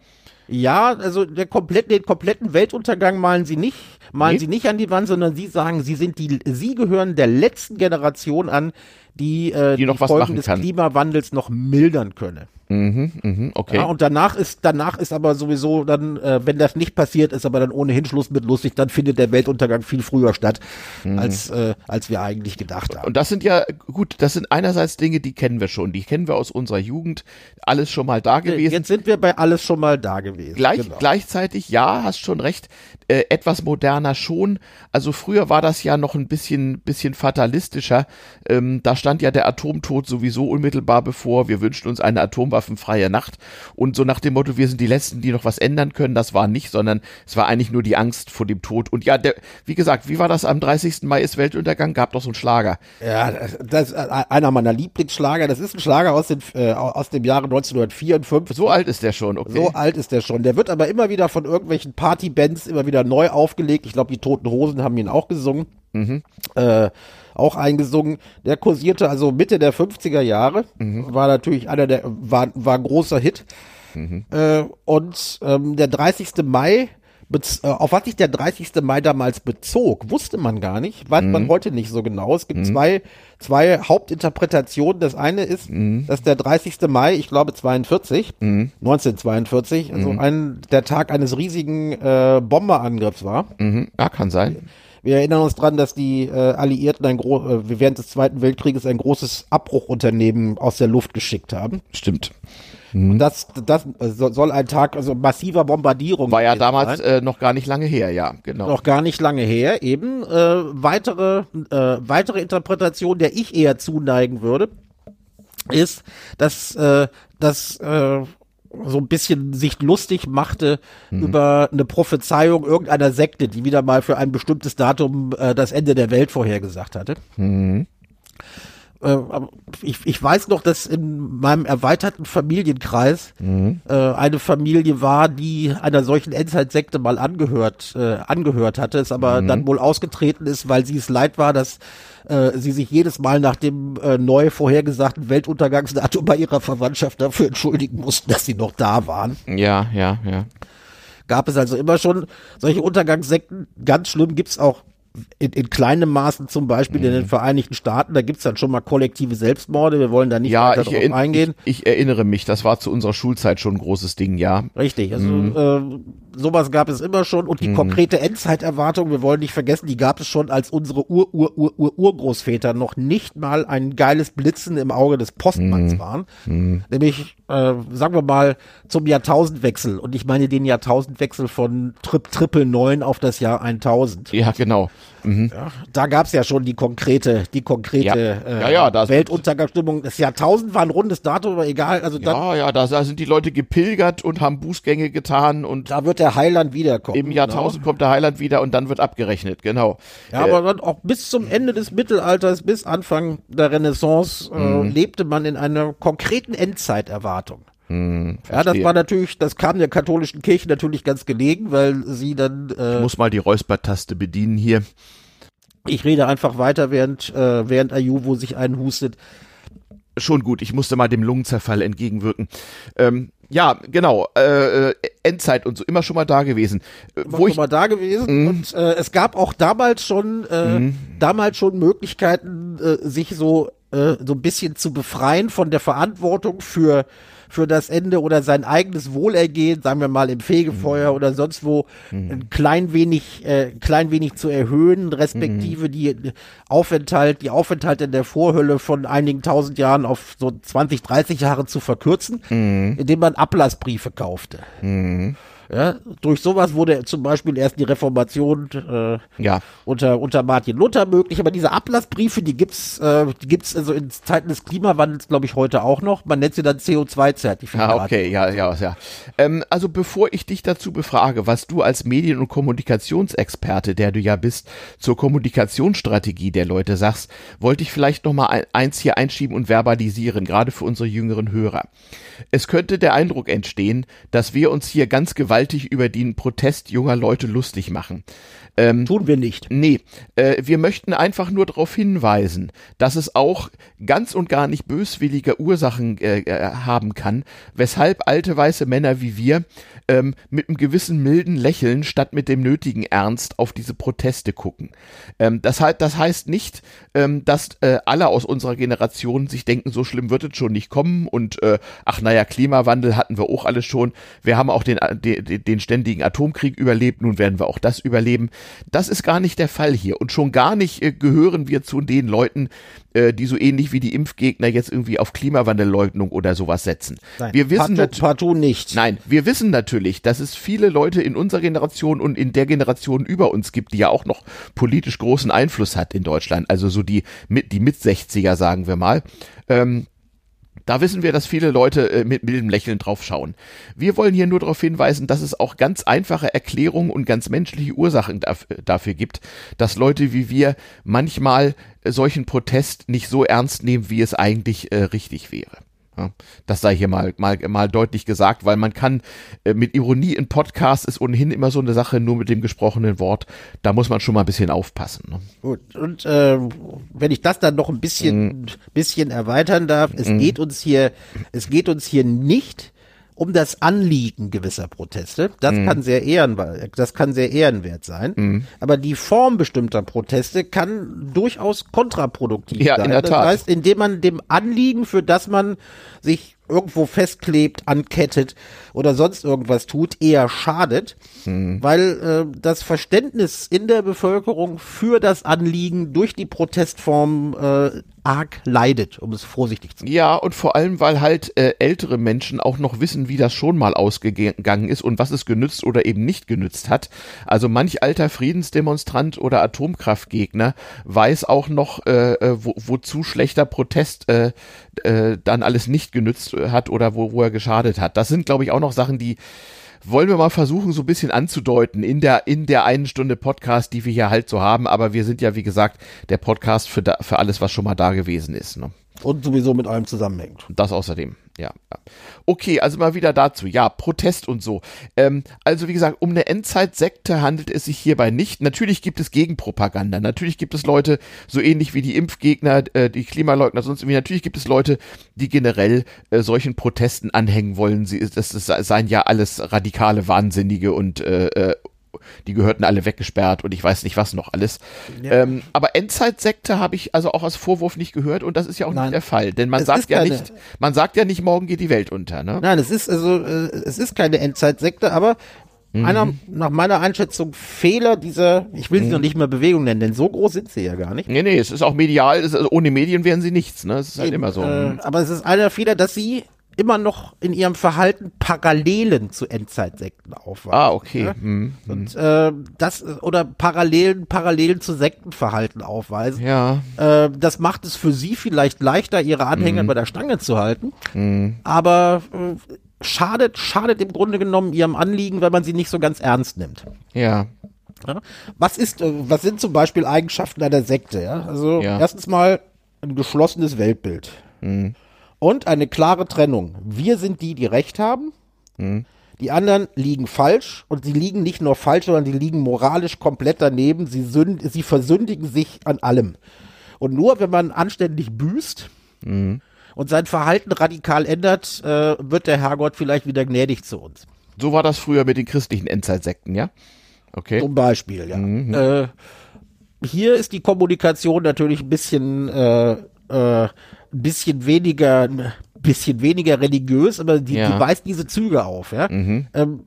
A: Ja, also der komplett, den kompletten Weltuntergang malen sie nicht, malen
B: Nee.
A: sie nicht an die Wand, sondern sie sagen, sie sind die, sie gehören der letzten Generation an, die, äh,
B: Die noch was
A: Folgen des. Klimawandels noch mildern könne.
B: Mhm, mhm, okay.
A: Ja, und danach ist, danach ist aber sowieso dann, äh, wenn das nicht passiert, ist aber dann ohnehin Schluss mit lustig, dann findet der Weltuntergang viel früher statt, als, äh, als wir eigentlich gedacht haben.
B: Mhm. Und das sind ja, gut, das sind einerseits Dinge, die kennen wir schon, die kennen wir aus unserer Jugend, alles schon mal da gewesen.
A: Jetzt sind wir bei alles schon mal da gewesen.
B: Gleich,
A: genau.
B: Gleichzeitig, ja, hast schon recht, äh, etwas moderner schon. Also früher war das ja noch ein bisschen, bisschen fatalistischer. Ähm, da stand ja der Atomtod sowieso unmittelbar bevor. Wir wünschten uns eine atomwaffenfreie Nacht. Und so nach dem Motto, wir sind die Letzten, die noch was ändern können, das war nicht, sondern es war eigentlich nur die Angst vor dem Tod. Und ja, der, wie gesagt, wie war das am 30. Mai ist Weltuntergang? Gab doch so einen Schlager.
A: Ja, das, das ist einer meiner Lieblingsschlager. Das ist ein Schlager aus, den, äh, aus dem Jahre 1954.
B: So alt ist der schon, okay.
A: So alt ist der schon. Der wird aber immer wieder von irgendwelchen Partybands immer wieder neu aufgelegt. Ich glaube, die Toten Hosen haben ihn auch gesungen. Äh, auch eingesungen. Der kursierte also Mitte der 50er Jahre. War natürlich einer der, war, war ein großer Hit. Äh, und ähm, der 30. Mai, äh, auf was sich der 30. Mai damals bezog, wusste man gar nicht, weiß man heute nicht so genau. Es gibt zwei, zwei Hauptinterpretationen. Das eine ist, dass der 30. Mai, ich glaube 42, 1942, also ein, der Tag eines riesigen äh, Bomberangriffs war.
B: Mhm. Ja, kann sein.
A: Wir erinnern uns dran, dass die äh, Alliierten ein gro äh, während des Zweiten Weltkrieges ein großes Abbruchunternehmen aus der Luft geschickt haben.
B: Stimmt.
A: Und das, das so- soll ein Tag also massiver Bombardierung
B: War ja damals äh, noch gar nicht lange her, ja, genau.
A: noch gar nicht lange her. Eben äh, weitere äh, weitere Interpretation, der ich eher zuneigen würde, ist, dass äh, das äh, so ein bisschen sich lustig machte über eine Prophezeiung irgendeiner Sekte, die wieder mal für ein bestimmtes Datum äh, das Ende der Welt vorhergesagt hatte. Aber ich, ich weiß noch, dass in meinem erweiterten Familienkreis äh, eine Familie war, die einer solchen Endzeitsekte mal angehört, äh, angehört hatte, es aber dann wohl ausgetreten ist, weil sie es leid war, dass äh, sie sich jedes Mal nach dem äh, neu vorhergesagten Weltuntergangsdatum bei ihrer Verwandtschaft dafür entschuldigen mussten, dass sie noch da waren.
B: Ja, ja, ja.
A: Gab es also immer schon solche Untergangssekten. Ganz schlimm gibt's auch in, in kleinem Maßen zum Beispiel
B: Mhm.
A: in den Vereinigten Staaten. Da gibt's dann schon mal kollektive Selbstmorde. Wir wollen da nicht
B: Ja,
A: weiter drauf eingehen.
B: ich, ich erinnere mich, das war zu unserer Schulzeit schon ein großes Ding, ja.
A: Richtig, also
B: Mhm.
A: äh, sowas gab es immer schon und die konkrete Endzeiterwartung, wir wollen nicht vergessen, die gab es schon, als unsere Ur Ur Ur Ur Urgroßväter noch nicht mal ein geiles Blitzen im Auge des
B: Mhm.
A: Postmanns waren, nämlich äh, sagen wir mal zum Jahrtausendwechsel und ich meine den Jahrtausendwechsel von Trip Triple Neun auf das Jahr 1000.
B: Ja, genau.
A: Mhm. Ja, da gab's ja schon die konkrete, die konkrete
B: ja.
A: Äh,
B: ja, das
A: Weltuntergangsstimmung. Das Jahrtausend war ein rundes Datum, aber egal. Also
B: ja, ja, da, da sind die Leute gepilgert und haben Bußgänge getan und
A: da wird der Heiland wiederkommen.
B: Im Jahrtausend genau. kommt der Heiland wieder und dann wird abgerechnet, genau.
A: Ja, äh, aber dann auch bis zum Ende des Mittelalters, bis Anfang der Renaissance äh, mhm. lebte man in einer konkreten Endzeiterwartung.
B: Hm,
A: ja, das war natürlich, das kam der katholischen Kirche natürlich ganz gelegen, weil sie dann.
B: Äh, ich muss mal die Räuspertaste bedienen hier.
A: Ich rede einfach weiter, während äh, während Ayuvo sich einhustet.
B: Schon gut, ich musste mal dem Lungenzerfall entgegenwirken. Ähm, ja, genau, äh, äh Endzeit und so, immer schon mal da gewesen.
A: Äh, wo schon ich, mal da gewesen. Mhm. Und äh, es gab auch damals schon, äh, mhm. damals schon Möglichkeiten, äh, sich so, äh, so ein bisschen zu befreien von der Verantwortung für für das Ende oder sein eigenes Wohlergehen, sagen wir mal im Fegefeuer mhm. oder sonst wo, mhm. ein klein wenig, äh, klein wenig zu erhöhen, respektive mhm. die Aufenthalt, die Aufenthalte in der Vorhölle von einigen tausend Jahren auf so 20, 30 Jahre zu verkürzen, mhm. indem man Ablassbriefe kaufte. Ja, durch sowas wurde zum Beispiel erst die Reformation äh, ja. unter, unter Martin Luther möglich, aber diese Ablassbriefe, die gibt's, äh, die gibt's also in Zeiten des Klimawandels, glaube ich, heute auch noch. Man nennt sie dann CO2-Zertifikate.
B: Ah, okay, ja, ja, ja. Ähm, also bevor ich dich dazu befrage, was du als Medien- und Kommunikationsexperte, der du ja bist, zur Kommunikationsstrategie der Leute sagst, wollte ich vielleicht noch mal eins hier einschieben und verbalisieren, gerade für unsere jüngeren Hörer. Es könnte der Eindruck entstehen, dass wir uns hier ganz gewaltig über den Protest junger Leute lustig machen.
A: Ähm, Tun wir nicht.
B: Nee, äh, wir möchten einfach nur darauf hinweisen, dass es auch ganz und gar nicht böswillige Ursachen äh, äh, haben kann, weshalb alte weiße Männer wie wir ähm, mit einem gewissen milden Lächeln statt mit dem nötigen Ernst auf diese Proteste gucken. Ähm, das, das heißt nicht, ähm, dass äh, alle aus unserer Generation sich denken, so schlimm wird es schon nicht kommen und äh, ach naja, Klimawandel hatten wir auch alles schon. Wir haben auch den, den, den ständigen Atomkrieg überlebt, nun werden wir auch das überleben. Das ist gar nicht der Fall hier. Und schon gar nicht äh, gehören wir zu den Leuten, äh, die so ähnlich wie die Impfgegner jetzt irgendwie auf Klimawandelleugnung oder sowas setzen.
A: Nein, wir wissen partout, partout nicht.
B: Nein, wir wissen natürlich, dass es viele Leute in unserer Generation und in der Generation über uns gibt, die ja auch noch politisch großen Einfluss hat in Deutschland. Also so die mit die mit 60er sagen wir mal. Ähm, da wissen wir, dass viele Leute äh, mit mildem Lächeln draufschauen. Wir wollen hier nur darauf hinweisen, dass es auch ganz einfache Erklärungen und ganz menschliche Ursachen dafür, dafür gibt, dass Leute wie wir manchmal äh, solchen Protest nicht so ernst nehmen, wie es eigentlich äh, richtig wäre. Das sei hier mal, mal, mal deutlich gesagt, weil man kann äh, mit Ironie in Podcast ist ohnehin immer so eine Sache, nur mit dem gesprochenen Wort. Da muss man schon mal ein bisschen aufpassen. Ne?
A: Gut, und äh, wenn ich das dann noch ein bisschen, mm. bisschen erweitern darf, es mm. geht uns hier, es geht uns hier nicht um das Anliegen gewisser Proteste. Das mhm. kann sehr ehrenwert, das kann sehr ehrenwert sein. Mhm. Aber die Form bestimmter Proteste kann durchaus kontraproduktiv
B: ja,
A: sein.
B: In der
A: das
B: Tat.
A: heißt, indem man dem Anliegen, für das man sich irgendwo festklebt, ankettet oder sonst irgendwas tut, eher schadet, mhm. weil äh, das Verständnis in der Bevölkerung für das Anliegen durch die Protestform äh, arg leidet, um es vorsichtig zu
B: sagen. Ja, und vor allem, weil halt äh, ältere Menschen auch noch wissen, wie das schon mal ausgegangen ist und was es genützt oder eben nicht genützt hat. Also manch alter Friedensdemonstrant oder Atomkraftgegner weiß auch noch, äh, äh wo, wozu schlechter Protest äh, äh, dann alles nicht genützt hat oder wo, wo er geschadet hat. Das sind, glaube ich, auch noch Sachen, die wollen wir mal versuchen, so ein bisschen anzudeuten in der, in der einen Stunde Podcast, die wir hier halt so haben. Aber wir sind ja, wie gesagt, der Podcast für, da, für alles, was schon mal da gewesen ist. Ne?
A: Und sowieso mit allem zusammenhängt.
B: Das außerdem, ja. Okay, also mal wieder dazu. Ja, Protest und so. Ähm, also wie gesagt, um eine Endzeitsekte handelt es sich hierbei nicht. Natürlich gibt es Gegenpropaganda. Natürlich gibt es Leute, so ähnlich wie die Impfgegner, äh, die Klimaleugner, sonst irgendwie. Natürlich gibt es Leute, die generell äh, solchen Protesten anhängen wollen. Sie, das, das seien ja alles radikale Wahnsinnige und äh, äh die gehörten alle weggesperrt und ich weiß nicht was noch alles. Ja. Ähm, aber Endzeitsekte habe ich also auch als Vorwurf nicht gehört und das ist ja auch Nein. nicht der Fall, denn man es sagt ja keine, nicht, man sagt ja nicht, morgen geht die Welt unter. Ne?
A: Nein, es ist also äh, es ist keine Endzeitsekte, aber mhm. einer nach meiner Einschätzung Fehler dieser, ich will sie mhm. noch nicht mal Bewegung nennen, denn so groß sind sie ja gar nicht.
B: Nee, nee, es ist auch medial, ist, also ohne Medien wären sie nichts, ne? Es ist halt Eben, immer so. Äh,
A: aber es ist einer Fehler, dass sie immer noch in ihrem Verhalten Parallelen zu Endzeitsekten aufweisen.
B: Ah, okay.
A: Ja?
B: Hm, hm.
A: Und äh, das oder Parallelen, Parallelen zu Sektenverhalten aufweisen.
B: Ja.
A: Äh, das macht es für sie vielleicht leichter, ihre Anhänger bei der Stange zu halten. Aber äh, schadet, schadet im Grunde genommen ihrem Anliegen, wenn man sie nicht so ganz ernst nimmt.
B: Ja.
A: Ja? Was ist, äh, was sind zum Beispiel Eigenschaften einer Sekte? Ja? Also
B: Ja.
A: erstens mal ein geschlossenes Weltbild und eine klare Trennung. Wir sind die, die Recht haben. Die anderen liegen falsch und sie liegen nicht nur falsch, sondern die liegen moralisch komplett daneben. Sie, sünd, sie versündigen sich an allem. Und nur wenn man anständig büßt und sein Verhalten radikal ändert, äh, wird der Herrgott vielleicht wieder gnädig zu uns.
B: So war das früher mit den christlichen Endzeitsekten, ja? Okay.
A: Zum Beispiel, ja. Äh, hier ist die Kommunikation natürlich ein bisschen, äh, äh, ein bisschen weniger, ein bisschen weniger religiös, aber die,
B: Ja.
A: die weist diese Züge auf, ja. Ähm,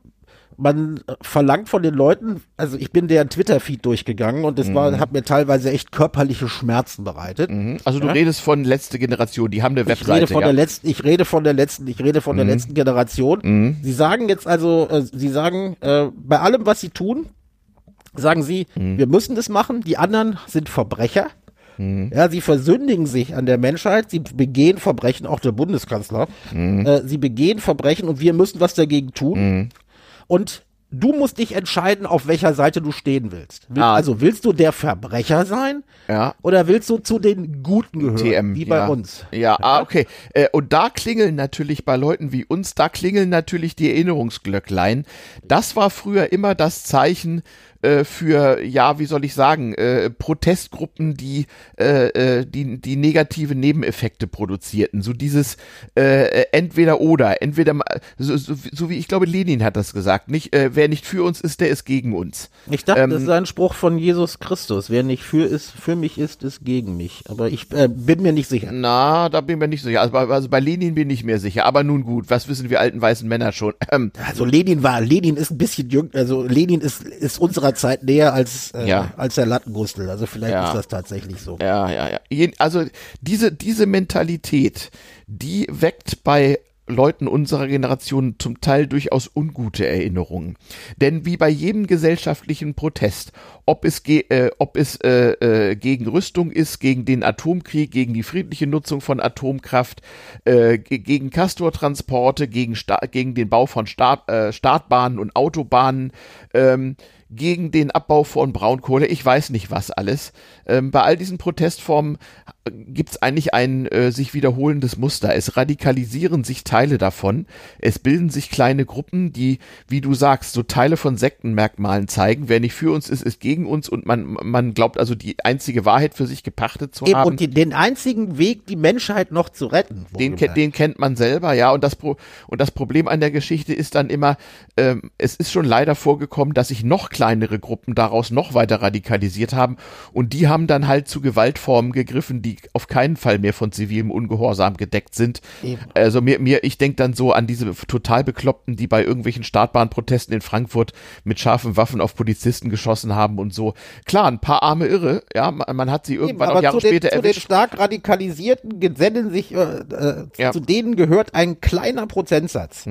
A: man verlangt von den Leuten, also ich bin deren Twitter-Feed durchgegangen und das war, hat mir teilweise echt körperliche Schmerzen bereitet.
B: Also du
A: Ja?
B: redest von letzte Generation, die haben eine
A: Ich
B: Webseite.
A: rede von
B: ja.
A: der letzten, ich rede von der letzten, ich rede von der letzten Generation. Sie sagen jetzt also, äh, sie sagen, äh, bei allem, was sie tun, sagen sie, wir müssen das machen, die anderen sind Verbrecher. Ja, sie versündigen sich an der Menschheit, sie begehen Verbrechen, auch der Bundeskanzler. Äh, sie begehen Verbrechen und wir müssen was dagegen tun. Und du musst dich entscheiden, auf welcher Seite du stehen willst. Will,
B: Ah.
A: Also willst du der Verbrecher sein?
B: Ja.
A: Oder willst du zu den Guten gehören?
B: TM,
A: wie bei
B: ja.
A: uns.
B: Ja, ah, okay. Äh, und da klingeln natürlich bei Leuten wie uns, da klingeln natürlich die Erinnerungsglöcklein. Das war früher immer das Zeichen äh, für, ja, wie soll ich sagen, äh, Protestgruppen, die, äh, äh, die, die negative Nebeneffekte produzierten. So dieses äh, entweder oder, entweder, so, so, so wie ich glaube, Lenin hat das gesagt, nicht, äh, wer nicht für uns ist, der ist gegen uns.
A: Ich dachte,
B: Ähm,
A: das ist ein Spruch von Jesus Christus. Wer nicht für ist, für mich ist, ist gegen mich. Aber ich äh, bin mir nicht sicher.
B: Na, da bin ich mir nicht sicher. Also bei, also bei Lenin bin ich mir sicher. Aber nun gut, was wissen wir alten weißen Männer schon? Ähm,
A: Also Lenin war, Lenin ist ein bisschen jüng, also Lenin ist, ist unserer Zeit näher als, äh,
B: Ja.
A: als der Lattengustel. Also vielleicht
B: Ja.
A: ist das tatsächlich so.
B: Ja, ja, ja. Also diese, diese Mentalität, die weckt bei Leuten unserer Generation zum Teil durchaus ungute Erinnerungen. Denn wie bei jedem gesellschaftlichen Protest, ob es, ge äh, ob es äh, äh, gegen Rüstung ist, gegen den Atomkrieg, gegen die friedliche Nutzung von Atomkraft, äh, ge- gegen Castortransporte, gegen, Sta gegen den Bau von Start äh, Startbahnen und Autobahnen, ähm, gegen den Abbau von Braunkohle, ich weiß nicht was alles. Ähm, bei all diesen Protestformen gibt es eigentlich ein äh, sich wiederholendes Muster. Es radikalisieren sich Teile davon. Es bilden sich kleine Gruppen, die, wie du sagst, so Teile von Sektenmerkmalen zeigen. Wer nicht für uns ist, ist gegen uns und man, man glaubt also die einzige Wahrheit für sich gepachtet zu
A: Eben,
B: haben.
A: und die, den einzigen Weg, die Menschheit noch zu retten.
B: Den, den kennt man selber, ja. Und das, Pro und das Problem an der Geschichte ist dann immer, ähm, es ist schon leider vorgekommen, dass sich noch kleinere Gruppen daraus noch weiter radikalisiert haben. Und die haben dann halt zu Gewaltformen gegriffen, die auf keinen Fall mehr von zivilem Ungehorsam gedeckt sind.
A: Eben.
B: Also mir, mir ich denke dann so an diese total Bekloppten, die bei irgendwelchen Startbahnprotesten in Frankfurt mit scharfen Waffen auf Polizisten geschossen haben und so. Klar, ein paar arme Irre, ja, man, man hat sie
A: Eben,
B: irgendwann
A: aber
B: auch Jahre
A: zu den,
B: später
A: zu den
B: erwischt.
A: stark radikalisierten gesellen sich, äh, äh,
B: Ja. Hm.
A: zu denen gehört ein kleiner Prozentsatz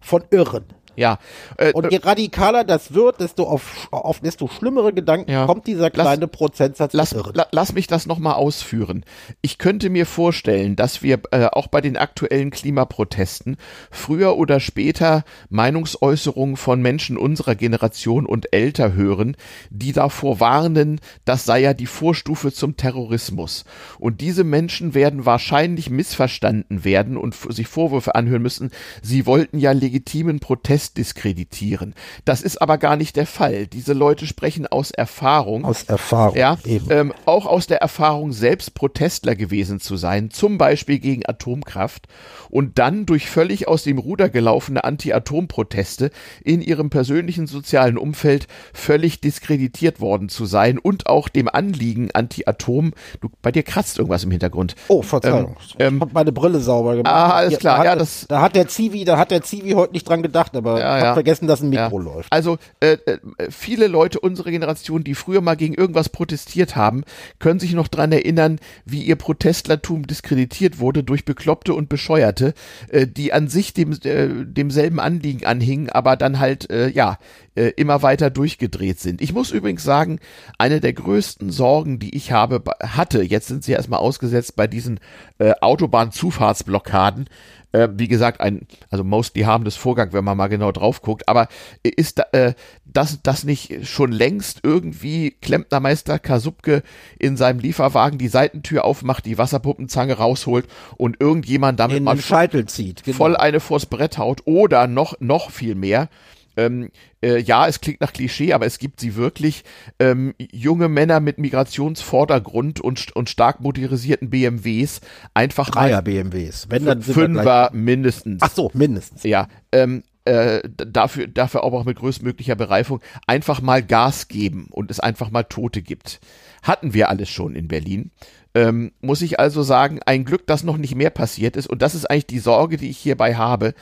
A: von Irren.
B: Ja, äh,
A: Und je radikaler das wird, desto auf, auf desto schlimmere Gedanken
B: Ja.
A: kommt dieser kleine Prozentsatz
B: Lass,
A: des Irren.
B: la, lass mich das nochmal ausführen. Ich könnte mir vorstellen, dass wir äh, auch bei den aktuellen Klimaprotesten früher oder später Meinungsäußerungen von Menschen unserer Generation und älter hören, die davor warnen, das sei ja die Vorstufe zum Terrorismus. Und diese Menschen werden wahrscheinlich missverstanden werden und sich Vorwürfe anhören müssen, sie wollten ja legitimen Protest diskreditieren. Das ist aber gar nicht der Fall. Diese Leute sprechen aus Erfahrung.
A: Aus Erfahrung.
B: Ja,
A: eben.
B: ähm, auch aus der Erfahrung, selbst Protestler gewesen zu sein, zum Beispiel gegen Atomkraft und dann durch völlig aus dem Ruder gelaufene Anti-Atom-Proteste in ihrem persönlichen sozialen Umfeld völlig diskreditiert worden zu sein und auch dem Anliegen Anti-Atom, du, bei dir kratzt irgendwas im Hintergrund.
A: Oh, Verzeihung.
B: ähm,
A: ich hab meine Brille sauber gemacht.
B: Ah, alles
A: Ja,
B: klar.
A: Da
B: Ja,
A: hat,
B: das-
A: da hat der Zivi, da hat der Zivi heute nicht dran gedacht, aber
B: Ja,
A: hab
B: ja.
A: vergessen, dass ein
B: Ja.
A: Mikro läuft.
B: Also äh, äh, viele Leute unserer Generation, die früher mal gegen irgendwas protestiert haben, können sich noch dran erinnern, wie ihr Protestlertum diskreditiert wurde durch Bekloppte und Bescheuerte, äh, die an sich dem, äh, demselben Anliegen anhingen, aber dann halt äh, ja äh, immer weiter durchgedreht sind. Ich muss übrigens sagen, eine der größten Sorgen, die ich habe, hatte, jetzt sind sie erstmal ausgesetzt bei diesen äh, Autobahnzufahrtsblockaden, äh, wie gesagt, ein, also mostly harmless Vorgang, wenn man mal genau drauf guckt, aber ist da, äh, das, das nicht schon längst irgendwie Klempnermeister Kasubke in seinem Lieferwagen die Seitentür aufmacht, die Wasserpuppenzange rausholt und irgendjemand damit
A: In
B: mal
A: Scheitel zieht. Genau.
B: voll eine vors Brett haut oder noch, noch viel mehr. Ähm, äh, ja, es klingt nach Klischee, aber es gibt sie wirklich. Ähm, junge Männer mit Migrationsvordergrund und, und stark motorisierten BMWs einfach mal
A: Dreier BMWs. Wenn dann
B: Fünfer mindestens.
A: Ach so, mindestens.
B: Ja, ähm, äh, dafür aber auch mit größtmöglicher Bereifung einfach mal Gas geben und es einfach mal Tote gibt. Hatten wir alles schon in Berlin. Ähm, muss ich also sagen, ein Glück, dass noch nicht mehr passiert ist. Und das ist eigentlich die Sorge, die ich hierbei habe,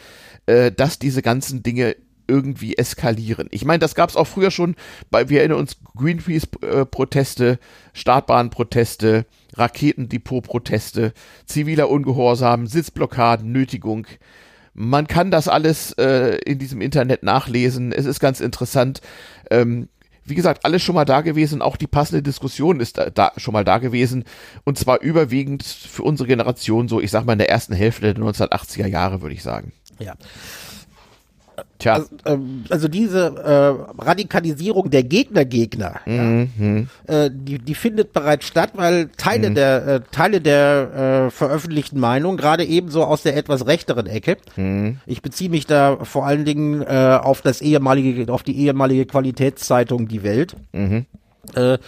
B: äh, dass diese ganzen Dinge irgendwie eskalieren. Ich meine, das gab es auch früher schon, bei, wir erinnern uns Greenpeace-Proteste, Startbahnproteste, Raketendepot-Proteste, ziviler Ungehorsam, Sitzblockaden, Nötigung. Man kann das alles äh, in diesem Internet nachlesen. Es ist ganz interessant. Ähm, wie gesagt, alles schon mal da gewesen. Auch die passende Diskussion ist da, da schon mal da gewesen. Und zwar überwiegend für unsere Generation, so ich sag mal in der ersten Hälfte der 1980er Jahre, würde ich sagen.
A: Ja.
B: Tja.
A: Also, ähm, also diese äh, Radikalisierung der Gegner-Gegner,
B: Mhm.
A: ja, äh, die, die findet bereits statt, weil Teile der äh, Teile der äh, veröffentlichten Meinung, gerade ebenso aus der etwas rechteren Ecke,
B: Mhm.
A: ich beziehe mich da vor allen Dingen äh, auf das ehemalige, auf die ehemalige Qualitätszeitung Die Welt,
B: Mhm.
A: äh,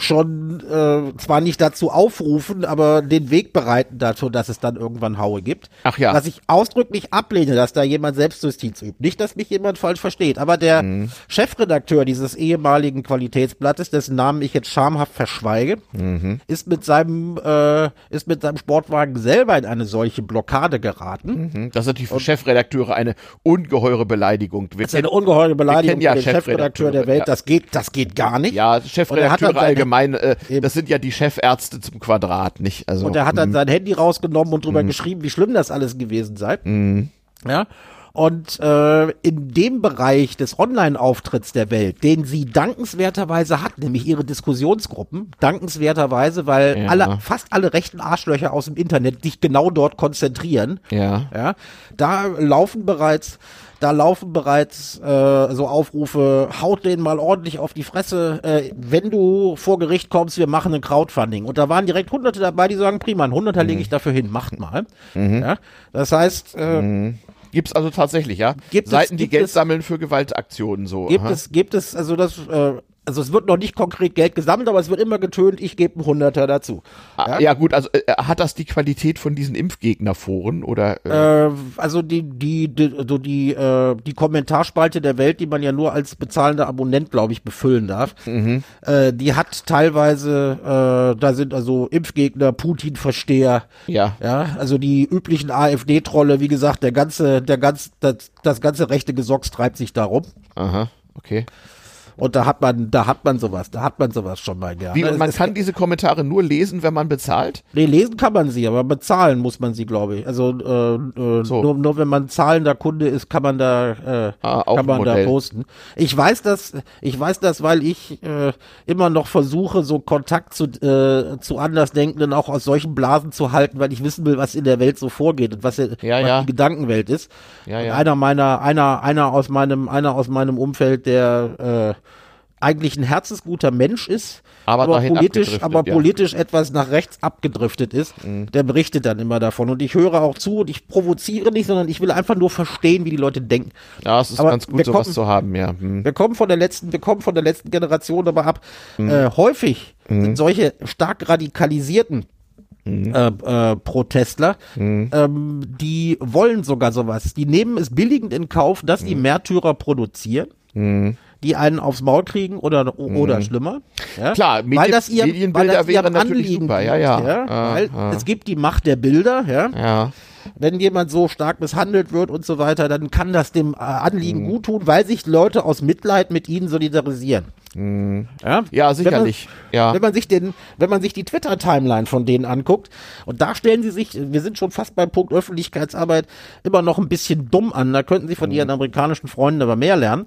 A: schon äh, zwar nicht dazu aufrufen, aber den Weg bereiten dazu, dass es dann irgendwann Haue gibt.
B: Ach ja.
A: Was ich ausdrücklich ablehne, dass da jemand Selbstjustiz übt. Nicht, dass mich jemand falsch versteht, aber der
B: Mhm.
A: Chefredakteur dieses ehemaligen Qualitätsblattes, dessen Namen ich jetzt schamhaft verschweige,
B: Mhm.
A: ist mit seinem äh, ist mit seinem Sportwagen selber in eine solche Blockade geraten.
B: Hm, Das ist natürlich für Chefredakteure eine ungeheure Beleidigung. Wir
A: Das ist eine ungeheure Beleidigung
B: ja
A: für den Chefredakteur der Welt.
B: ja.
A: Das geht, das geht gar nicht.
B: ja,
A: Und
B: Chefredakteure
A: dann
B: allgemein, äh, das sind ja die Chefärzte zum Quadrat, nicht? Also,
A: Und er hat dann sein Handy rausgenommen und drüber geschrieben, wie schlimm das alles gewesen sei.
B: Mhm.
A: Ja. Und äh, in dem Bereich des Online-Auftritts der Welt, den sie dankenswerterweise hat, nämlich ihre Diskussionsgruppen, dankenswerterweise, weil
B: Ja.
A: alle, fast alle rechten Arschlöcher aus dem Internet sich genau dort konzentrieren.
B: ja.
A: Ja, da laufen bereits, da laufen bereits äh, so Aufrufe, haut den mal ordentlich auf die Fresse, äh, wenn du vor Gericht kommst, wir machen ein Crowdfunding. Und da waren direkt Hunderte dabei, die sagen, prima, ein Hunderter
B: Mhm.
A: lege ich dafür hin, macht mal. Ja, das heißt, äh,
B: Gibt's also tatsächlich, ja?
A: Gibt es-
B: Seiten, die
A: gibt
B: Geld
A: es-
B: sammeln für Gewaltaktionen, so.
A: gibt
B: aha.
A: es, gibt es, also das, äh, also es wird noch nicht konkret Geld gesammelt, aber es wird immer getönt, ich gebe einen Hunderter dazu.
B: Ah, ja? gut, also äh, hat das die Qualität von diesen Impfgegnerforen oder? Äh,
A: Äh, also die die die, also die, äh, die Kommentarspalte der Welt, die man ja nur als bezahlender Abonnent, glaube ich, befüllen darf,
B: Mhm.
A: äh, die hat teilweise, äh, da sind also Impfgegner, Putin-Versteher,
B: ja.
A: ja, also die üblichen AfD-Trolle, wie gesagt, der ganze, der ganz, das, das ganze rechte Gesocks treibt sich darum.
B: Aha, okay.
A: Und da hat man, da hat man sowas, da hat man sowas schon mal gerne.
B: Wie, und man
A: Es-
B: kann diese Kommentare nur lesen, wenn man bezahlt?
A: Nee, lesen kann man sie, aber bezahlen muss man sie, glaube ich. Also äh, äh,
B: So.
A: nur, nur wenn man zahlender Kunde ist, kann man da äh,
B: Ah,
A: kann man da posten. Ich weiß das, ich weiß das, weil ich äh, immer noch versuche, so Kontakt zu äh, zu Andersdenkenden auch aus solchen Blasen zu halten, weil ich wissen will, was in der Welt so vorgeht und was,
B: Ja,
A: was
B: ja.
A: die Gedankenwelt ist.
B: Ja,
A: Und
B: ja.
A: Einer meiner, einer, einer aus meinem, einer aus meinem Umfeld, der äh, eigentlich ein herzensguter Mensch ist,
B: Aber dahin
A: politisch, aber
B: ja.
A: politisch etwas nach rechts abgedriftet ist,
B: Mhm.
A: der berichtet dann immer davon. Und ich höre auch zu und ich provoziere nicht, sondern ich will einfach nur verstehen, wie die Leute denken.
B: Ja, es ist
A: Aber
B: ganz gut, sowas
A: kommen-
B: zu haben, ja. Hm.
A: Wir kommen von der letzten, wir kommen von der letzten Generation aber ab.
B: Mhm.
A: Äh, häufig sind solche stark radikalisierten
B: Mhm.
A: äh, äh, Protestler, ähm, die wollen sogar sowas. Die nehmen es billigend in Kauf, dass
B: Mhm.
A: die Märtyrer produzieren. Die einen aufs Maul kriegen oder oder schlimmer. Ja?
B: Klar,
A: weil
B: Medien-
A: das ihr,
B: Medienbilder
A: weil das
B: wären
A: ihrem
B: natürlich
A: Anliegen
B: super, ja,
A: liegt,
B: ja. Ah,
A: weil
B: ah.
A: es gibt die Macht der Bilder, ja.
B: Ja.
A: wenn jemand so stark misshandelt wird und so weiter, dann kann das dem äh, Anliegen gut tun, weil sich Leute aus Mitleid mit ihnen solidarisieren. Ja,
B: Ja, sicherlich.
A: Wenn man,
B: Ja.
A: wenn man sich den, wenn man sich die Twitter-Timeline von denen anguckt, und da stellen sie sich, wir sind schon fast beim Punkt Öffentlichkeitsarbeit, immer noch ein bisschen dumm an. Da könnten sie von ihren amerikanischen Freunden aber mehr lernen.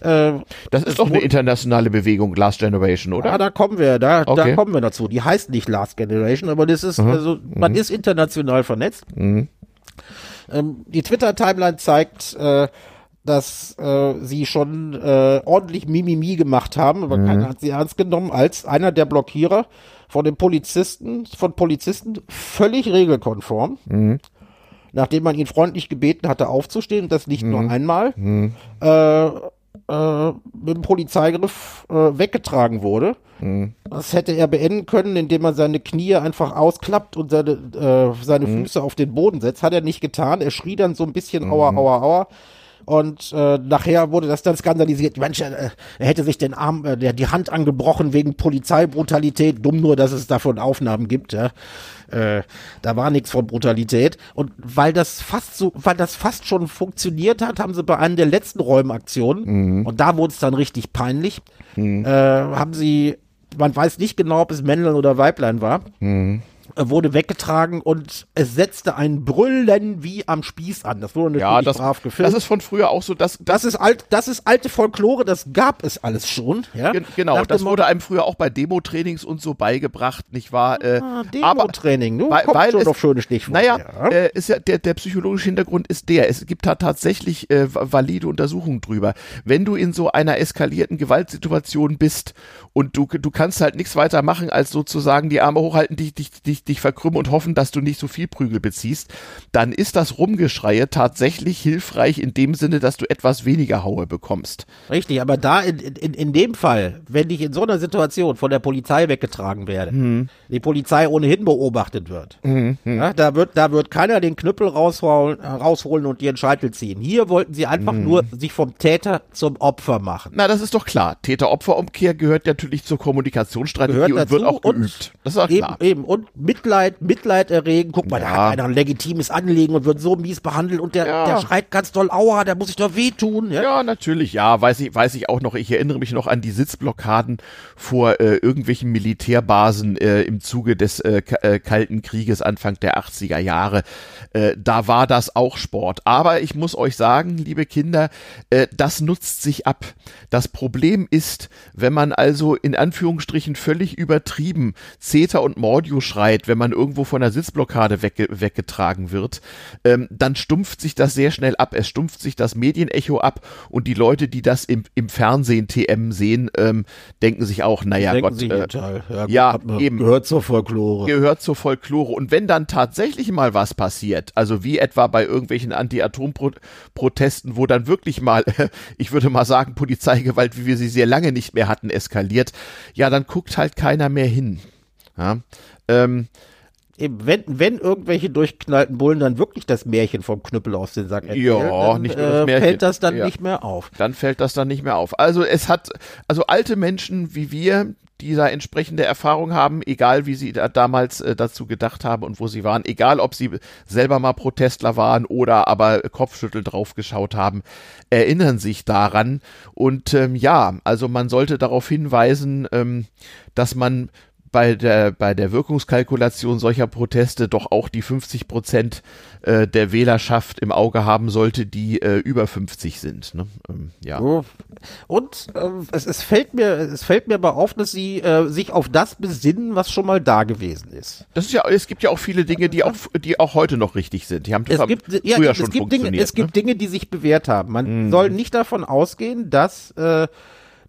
A: Äh,
B: Das ist doch eine internationale Bewegung, Last Generation, oder?
A: ja, da kommen wir, da, da
B: Okay.
A: kommen wir dazu. Die heißt nicht Last Generation, aber das ist, also, man ist international vernetzt. Ähm, die Twitter-Timeline zeigt, äh, dass äh, sie schon äh, ordentlich Mimimi gemacht haben, aber keiner hat sie ernst genommen, als einer der Blockierer von den Polizisten, von Polizisten völlig regelkonform. Nachdem man ihn freundlich gebeten hatte, aufzustehen, und das nicht nur einmal, äh, äh, mit dem Polizeigriff äh, weggetragen wurde. Das hätte er beenden können, indem er seine Knie einfach ausklappt und seine, äh, seine Füße auf den Boden setzt. Hat er nicht getan. Er schrie dann so ein bisschen Aua, Aua, Aua. Und äh, nachher wurde das dann skandalisiert. Mensch, äh, er hätte sich den Arm, äh, der, die Hand angebrochen wegen Polizeibrutalität. Dumm nur, dass es davon Aufnahmen gibt. Ja. Äh, da war nichts von Brutalität. Und weil das fast so, weil das fast schon funktioniert hat, haben sie bei einer der letzten Räumaktionen, und da wurde es dann richtig peinlich, äh, haben sie, man weiß nicht genau, ob es Männlein oder Weiblein war, äh, wurde weggetragen und es setzte ein Brüllen wie am Spieß an. Das wurde natürlich
B: ja, das,
A: brav gefilmt.
B: das ist von früher auch so, dass,
A: Das ist alt, das ist alte Folklore, das gab es alles schon. Ja?
B: Gen- Genau,
A: Nach
B: das wurde einem früher auch bei Demo-Trainings und so beigebracht, nicht wahr? Äh,
A: Ah, Demo-Training, du
B: weil-
A: kommst
B: weil
A: schon
B: es-
A: auf schöne Stichworte.
B: Naja,
A: ja.
B: äh, ist ja der, der psychologische Hintergrund ist der. Es gibt da tatsächlich äh, va- valide Untersuchungen drüber. Wenn du in so einer eskalierten Gewaltsituation bist und du, du kannst halt nichts weiter machen, als sozusagen die Arme hochhalten, dich, dich, dich, dich verkrümmen und hoffen, dass du nicht so viel Prügel beziehst, dann ist das Rumgeschreie tatsächlich hilfreich in dem Sinne, dass du etwas weniger Haue bekommst.
A: Richtig, aber da in, in, in dem Fall, wenn ich in so einer Situation von der Polizei weggetragen werde,
B: Mhm.
A: die Polizei ohnehin beobachtet wird, ja, da wird, da wird keiner den Knüppel rausholen, rausholen und ihren Scheitel ziehen. Hier wollten sie einfach
B: Mhm.
A: nur sich vom Täter zum Opfer machen.
B: Na, das ist doch klar. Täter-Opfer-Umkehr gehört natürlich zur Kommunikationsstrategie und wird auch geübt. Das ist auch
A: eben,
B: klar.
A: eben. Und Mitleid, Mitleid erregen. Guck mal, da
B: Ja.
A: hat einer ein legitimes Anliegen und wird so mies behandelt und der,
B: Ja.
A: der schreit ganz doll, aua, der muss sich doch wehtun. Ja?
B: Ja, natürlich, ja, weiß ich, weiß ich auch noch. Ich erinnere mich noch an die Sitzblockaden vor äh, irgendwelchen Militärbasen äh, im Zuge des äh, äh, Kalten Krieges Anfang der 80er Jahre. Äh, da war das auch Sport. Aber ich muss euch sagen, liebe Kinder, äh, das nutzt sich ab. Das Problem ist, wenn man also in Anführungsstrichen völlig übertrieben Zeta und Mordio schreit, wenn man irgendwo von der Sitzblockade wegge weggetragen wird, ähm, dann stumpft sich das sehr schnell ab. Es stumpft sich das Medienecho ab und die Leute, die das im, im Fernsehen TM sehen, ähm, denken sich auch, naja
A: Denken
B: Gott, äh,
A: ja,
B: ja, eben.
A: Gehört zur Folklore.
B: gehört zur Folklore. Und wenn dann tatsächlich mal was passiert, also wie etwa bei irgendwelchen Anti-Atom-Protesten, wo dann wirklich mal, (laughs) ich würde mal sagen, Polizeigewalt, wie wir sie sehr lange nicht mehr hatten, eskaliert, ja, dann guckt halt keiner mehr hin. Ja, ähm,
A: Eben, wenn, wenn irgendwelche durchknallten Bullen dann wirklich das Märchen vom Knüppel aus den Sack erzählen,
B: Ja,
A: dann,
B: nicht nur das
A: äh,
B: Märchen.
A: fällt das dann
B: Ja.
A: nicht mehr auf.
B: dann fällt das dann nicht mehr auf. Also es hat, also alte Menschen wie wir, die da entsprechende Erfahrung haben, egal wie sie da damals äh, dazu gedacht haben und wo sie waren, egal ob sie selber mal Protestler waren oder aber Kopfschüttel draufgeschaut haben, erinnern sich daran. Und ähm, ja, also man sollte darauf hinweisen, ähm, dass man bei der, bei der Wirkungskalkulation solcher Proteste doch auch die 50 Prozent äh, der Wählerschaft im Auge haben sollte, die äh, über 50 sind. Ne? Ähm, ja.
A: Und äh, es, es fällt mir, es fällt mir aber auf, dass sie äh, sich auf das besinnen, was schon mal da gewesen ist.
B: Das ist ja, es gibt ja auch viele Dinge, die auch, die auch heute noch richtig sind. Die haben
A: Es gibt,
B: früher
A: ja,
B: schon
A: es gibt Dinge, es gibt Dinge, die sich bewährt haben. Man
B: Mhm.
A: soll nicht davon ausgehen, dass äh,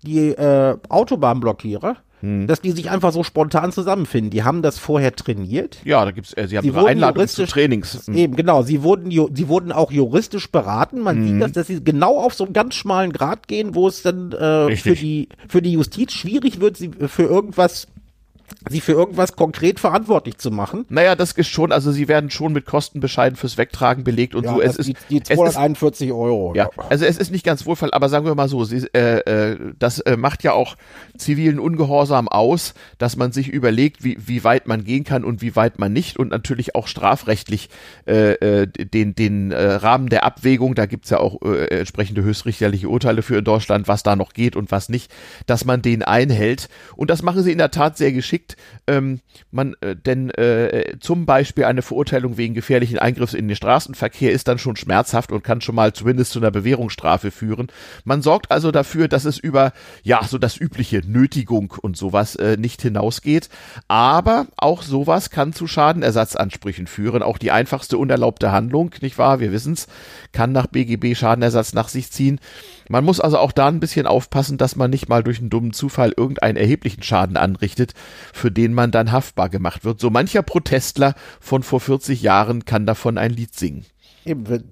A: die äh, Autobahnblockierer,
B: Mhm.
A: dass die sich einfach so spontan zusammenfinden. Die haben das vorher trainiert.
B: ja, da gibt's, äh, sie haben
A: Sie
B: sogar
A: wurden
B: Einladungen zu Trainings.
A: Eben, genau. Sie wurden, sie wurden auch juristisch beraten. Man
B: Mhm.
A: sieht das, dass sie genau auf so einen ganz schmalen Grad gehen, wo es dann äh, für die, für die Justiz schwierig wird, sie für irgendwas sie für irgendwas konkret verantwortlich zu machen.
B: Naja, das ist schon, also sie werden schon mit Kostenbescheiden fürs Wegtragen belegt und
A: Ja,
B: so. Es ist,
A: die, die
B: es ist
A: 241 Euro.
B: Ja, also es ist nicht ganz wohlfall, aber sagen wir mal so, sie, äh, äh, das äh, macht ja auch zivilen Ungehorsam aus, dass man sich überlegt, wie, wie weit man gehen kann und wie weit man nicht und natürlich auch strafrechtlich äh, äh, den, den äh, Rahmen der Abwägung, da gibt's ja auch entsprechende höchstrichterliche Urteile für in Deutschland, was da noch geht und was nicht, dass man den einhält. Und das machen sie in der Tat sehr geschickt. Ähm, man, äh, denn äh, zum Beispiel eine Verurteilung wegen gefährlichen Eingriffs in den Straßenverkehr ist dann schon schmerzhaft und kann schon mal zumindest zu einer Bewährungsstrafe führen. Man sorgt also dafür, dass es über ja so das übliche Nötigung und sowas äh, nicht hinausgeht. Aber auch sowas kann zu Schadenersatzansprüchen führen. Auch die einfachste unerlaubte Handlung, nicht wahr? Wir wissen's, kann nach BGB Schadenersatz nach sich ziehen. Man muss also auch da ein bisschen aufpassen, dass man nicht mal durch einen dummen Zufall irgendeinen erheblichen Schaden anrichtet, für den man dann haftbar gemacht wird. So mancher Protestler von vor 40 Jahren kann davon ein Lied singen.
A: Eben,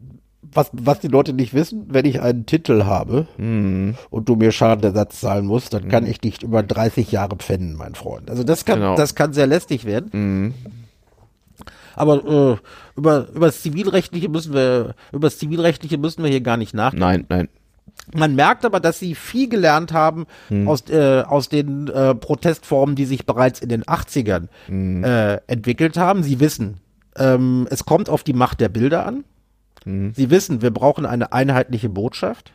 A: was, was die Leute nicht wissen, wenn ich einen Titel habe
B: Mhm.
A: und du mir Schadenersatz zahlen musst, dann kann ich dich über 30 Jahre pfänden, mein Freund. Also das kann,
B: Genau.
A: das kann sehr lästig werden. Aber äh, über, über das Zivilrechtliche müssen wir, über das Zivilrechtliche müssen wir hier gar nicht nachdenken.
B: Nein, nein.
A: Man merkt aber, dass sie viel gelernt haben aus, äh, aus den äh, Protestformen, die sich bereits in den 80ern äh, entwickelt haben. Sie wissen, ähm, es kommt auf die Macht der Bilder an. Sie wissen, wir brauchen eine einheitliche Botschaft.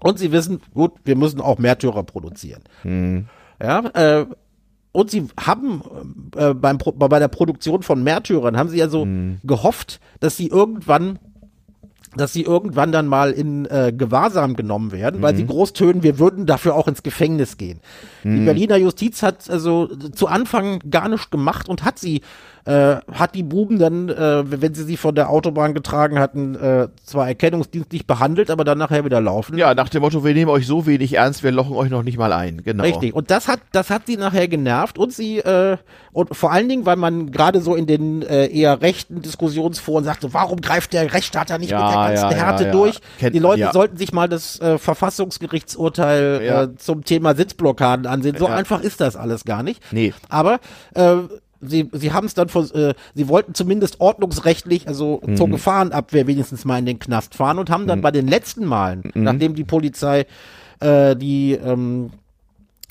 A: Und sie wissen, gut, wir müssen auch Märtyrer produzieren. Ja, äh, und sie haben äh, beim, bei der Produktion von Märtyrern haben sie ja so gehofft, dass sie irgendwann dass sie irgendwann dann mal in äh, Gewahrsam genommen werden, weil sie groß tönen, wir würden dafür auch ins Gefängnis gehen. Die Berliner Justiz hat also zu Anfang gar nichts gemacht und hat sie, äh, hat die Buben dann, äh, wenn sie sie von der Autobahn getragen hatten, äh, zwar erkennungsdienstlich behandelt, aber dann nachher wieder laufen.
B: Ja, nach dem Motto, wir nehmen euch so wenig ernst, wir lochen euch noch nicht mal ein. Genau.
A: Richtig. Und das hat, das hat sie nachher genervt und sie, äh, und vor allen Dingen, weil man gerade so in den äh, eher rechten Diskussionsforen sagte, warum greift der Rechtsstaat da nicht
B: Ja,
A: mit der ganzen
B: ja,
A: Härte
B: ja.
A: durch?
B: Kennt
A: Die Leute sollten sich mal das äh, Verfassungsgerichtsurteil äh, zum Thema Sitzblockaden ansehen. So einfach ist das alles gar nicht.
B: Nee.
A: Aber äh, Sie, sie haben es dann, vor, äh, sie wollten zumindest ordnungsrechtlich, also
B: Mhm.
A: zur Gefahrenabwehr wenigstens mal in den Knast fahren und haben dann bei den letzten Malen,
B: Mhm.
A: nachdem die Polizei äh, die ähm,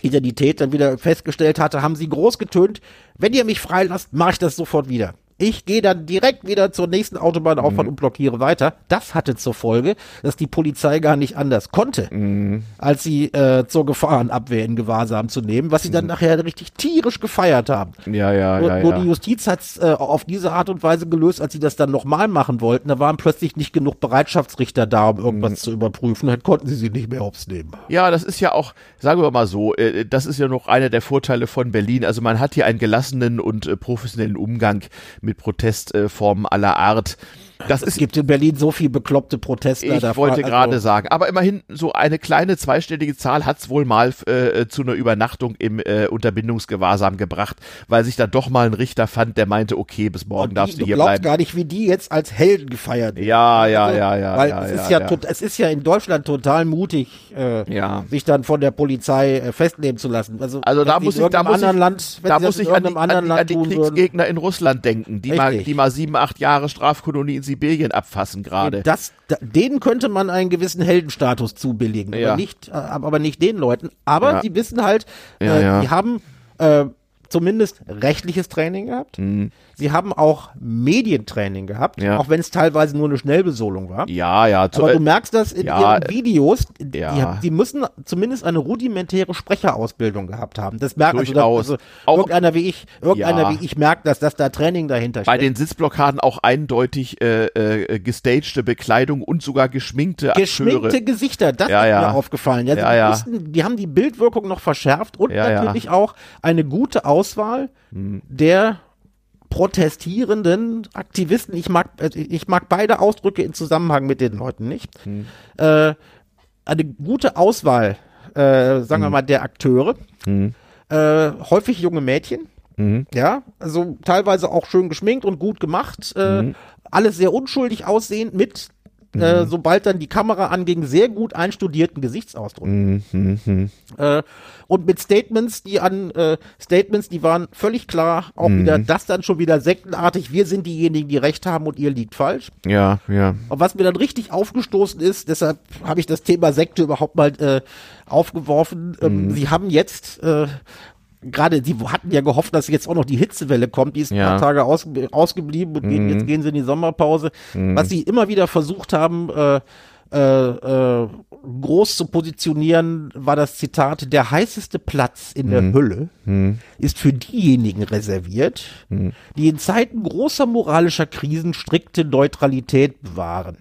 A: Identität dann wieder festgestellt hatte, haben sie groß getönt, wenn ihr mich freilasst, mache ich das sofort wieder. Ich gehe dann direkt wieder zur nächsten Autobahnauffahrt und blockiere weiter. Das hatte zur Folge, dass die Polizei gar nicht anders konnte, als sie äh, zur Gefahrenabwehr in Gewahrsam zu nehmen, was sie dann nachher richtig tierisch gefeiert haben.
B: Ja, ja,
A: Nur,
B: ja,
A: nur
B: ja.
A: die Justiz hat es äh, auf diese Art und Weise gelöst, als sie das dann nochmal machen wollten. Da waren plötzlich nicht genug Bereitschaftsrichter da, um irgendwas
B: Mhm.
A: zu überprüfen. Dann konnten sie sie nicht mehr hops nehmen.
B: Ja, das ist ja auch, sagen wir mal so, äh, das ist ja noch einer der Vorteile von Berlin. Also man hat hier einen gelassenen und äh, professionellen Umgang mit Protestformen aller Art. Das
A: Es gibt in Berlin so viel bekloppte Protestler.
B: Ich wollte
A: fra-
B: gerade
A: also,
B: sagen, aber immerhin so eine kleine zweistellige Zahl hat's wohl mal äh, zu einer Übernachtung im äh, Unterbindungsgewahrsam gebracht, weil sich da doch mal ein Richter fand, der meinte, okay, bis morgen
A: die,
B: darfst du hier bleiben.
A: gar nicht, wie die jetzt als Helden gefeiert werden.
B: Ja, ja,
A: Also,
B: ja, ja.
A: Weil
B: ja,
A: es, ist ja,
B: ja.
A: tot- es ist ja in Deutschland total mutig, äh,
B: Ja.
A: sich dann von der Polizei äh, festnehmen zu lassen. Also,
B: Also da muss ich, da muss ich,
A: anderen Land,
B: da muss ich an die, an, an die
A: tun würden.
B: Kriegsgegner in Russland denken, die mal, die mal sieben, acht Jahre Strafkolonie in Sibirien abfassen gerade.
A: Das, da, denen könnte man einen gewissen Heldenstatus zubilligen,
B: Ja.
A: aber nicht, äh, aber nicht den Leuten. Aber
B: Ja.
A: die wissen halt,
B: Ja,
A: äh, die haben äh, zumindest rechtliches Training gehabt. Sie haben auch Medientraining gehabt,
B: Mhm. Ja.
A: auch wenn es teilweise nur eine Schnellbesolung war.
B: Ja, ja.
A: Aber du merkst das in
B: ja,
A: ihren Videos, die,
B: ja.
A: die müssen zumindest eine rudimentäre Sprecherausbildung gehabt haben. Das merkt also,
B: Durchaus.
A: also
B: Auch-
A: irgendeiner wie ich, irgendeiner
B: Ja.
A: wie ich merkt, dass, dass da Training dahinter
B: bei
A: steckt.
B: den Sitzblockaden auch eindeutig äh, äh, gestagte Bekleidung und sogar geschminkte
A: Geschminkte
B: Akteure.
A: Gesichter, das ist mir aufgefallen. Ja,
B: Ja,
A: die,
B: ja.
A: Mussten, die haben die Bildwirkung noch verschärft und natürlich auch eine gute Auswahl
B: Hm.
A: der protestierenden Aktivisten. Ich mag, äh, ich mag beide Ausdrücke in Zusammenhang mit den Leuten nicht.
B: Hm.
A: Äh, eine gute Auswahl, äh, sagen wir
B: Hm.
A: mal, der Akteure. Äh, häufig junge Mädchen.
B: Mhm.
A: Ja, also teilweise auch schön geschminkt und gut gemacht. Äh,
B: Mhm.
A: Alles sehr unschuldig aussehend mit äh, sobald dann die Kamera anging, sehr gut einstudierten Gesichtsausdruck. Äh, und mit Statements, die an äh, Statements, die waren völlig klar, auch wieder das dann schon wieder sektenartig, wir sind diejenigen, die recht haben und ihr liegt falsch.
B: Ja, ja.
A: Und was mir dann richtig aufgestoßen ist, deshalb habe ich das Thema Sekte überhaupt mal äh, aufgeworfen. Ähm, Sie haben jetzt äh, gerade, sie hatten ja gehofft, dass jetzt auch noch die Hitzewelle kommt, die ist
B: Ja.
A: ein paar Tage aus, ausgeblieben und gehen, jetzt gehen sie in die Sommerpause. Was sie immer wieder versucht haben, äh, äh, äh, groß zu positionieren, war das Zitat, der heißeste Platz in der Hölle ist für diejenigen reserviert, die in Zeiten großer moralischer Krisen strikte Neutralität bewahren.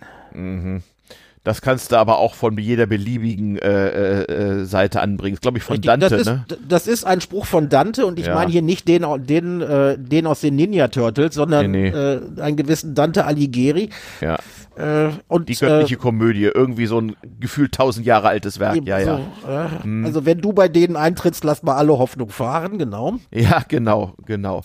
B: Das kannst du aber auch von jeder beliebigen äh, äh, äh, Seite anbringen. Das glaube ich von Dante,
A: das, ist,
B: ne?
A: das ist ein Spruch von Dante und ich
B: Ja.
A: meine hier nicht den, den, äh, den aus den Ninja Turtles, sondern
B: Nee, nee.
A: Äh, einen gewissen Dante Alighieri.
B: Ja.
A: Äh, und
B: Die göttliche Komödie, irgendwie so ein gefühlt tausend Jahre altes Werk.
A: äh,
B: Ja, ja.
A: so, äh, Also wenn du bei denen eintrittst, lass mal alle Hoffnung fahren, genau.
B: Ja, genau, genau.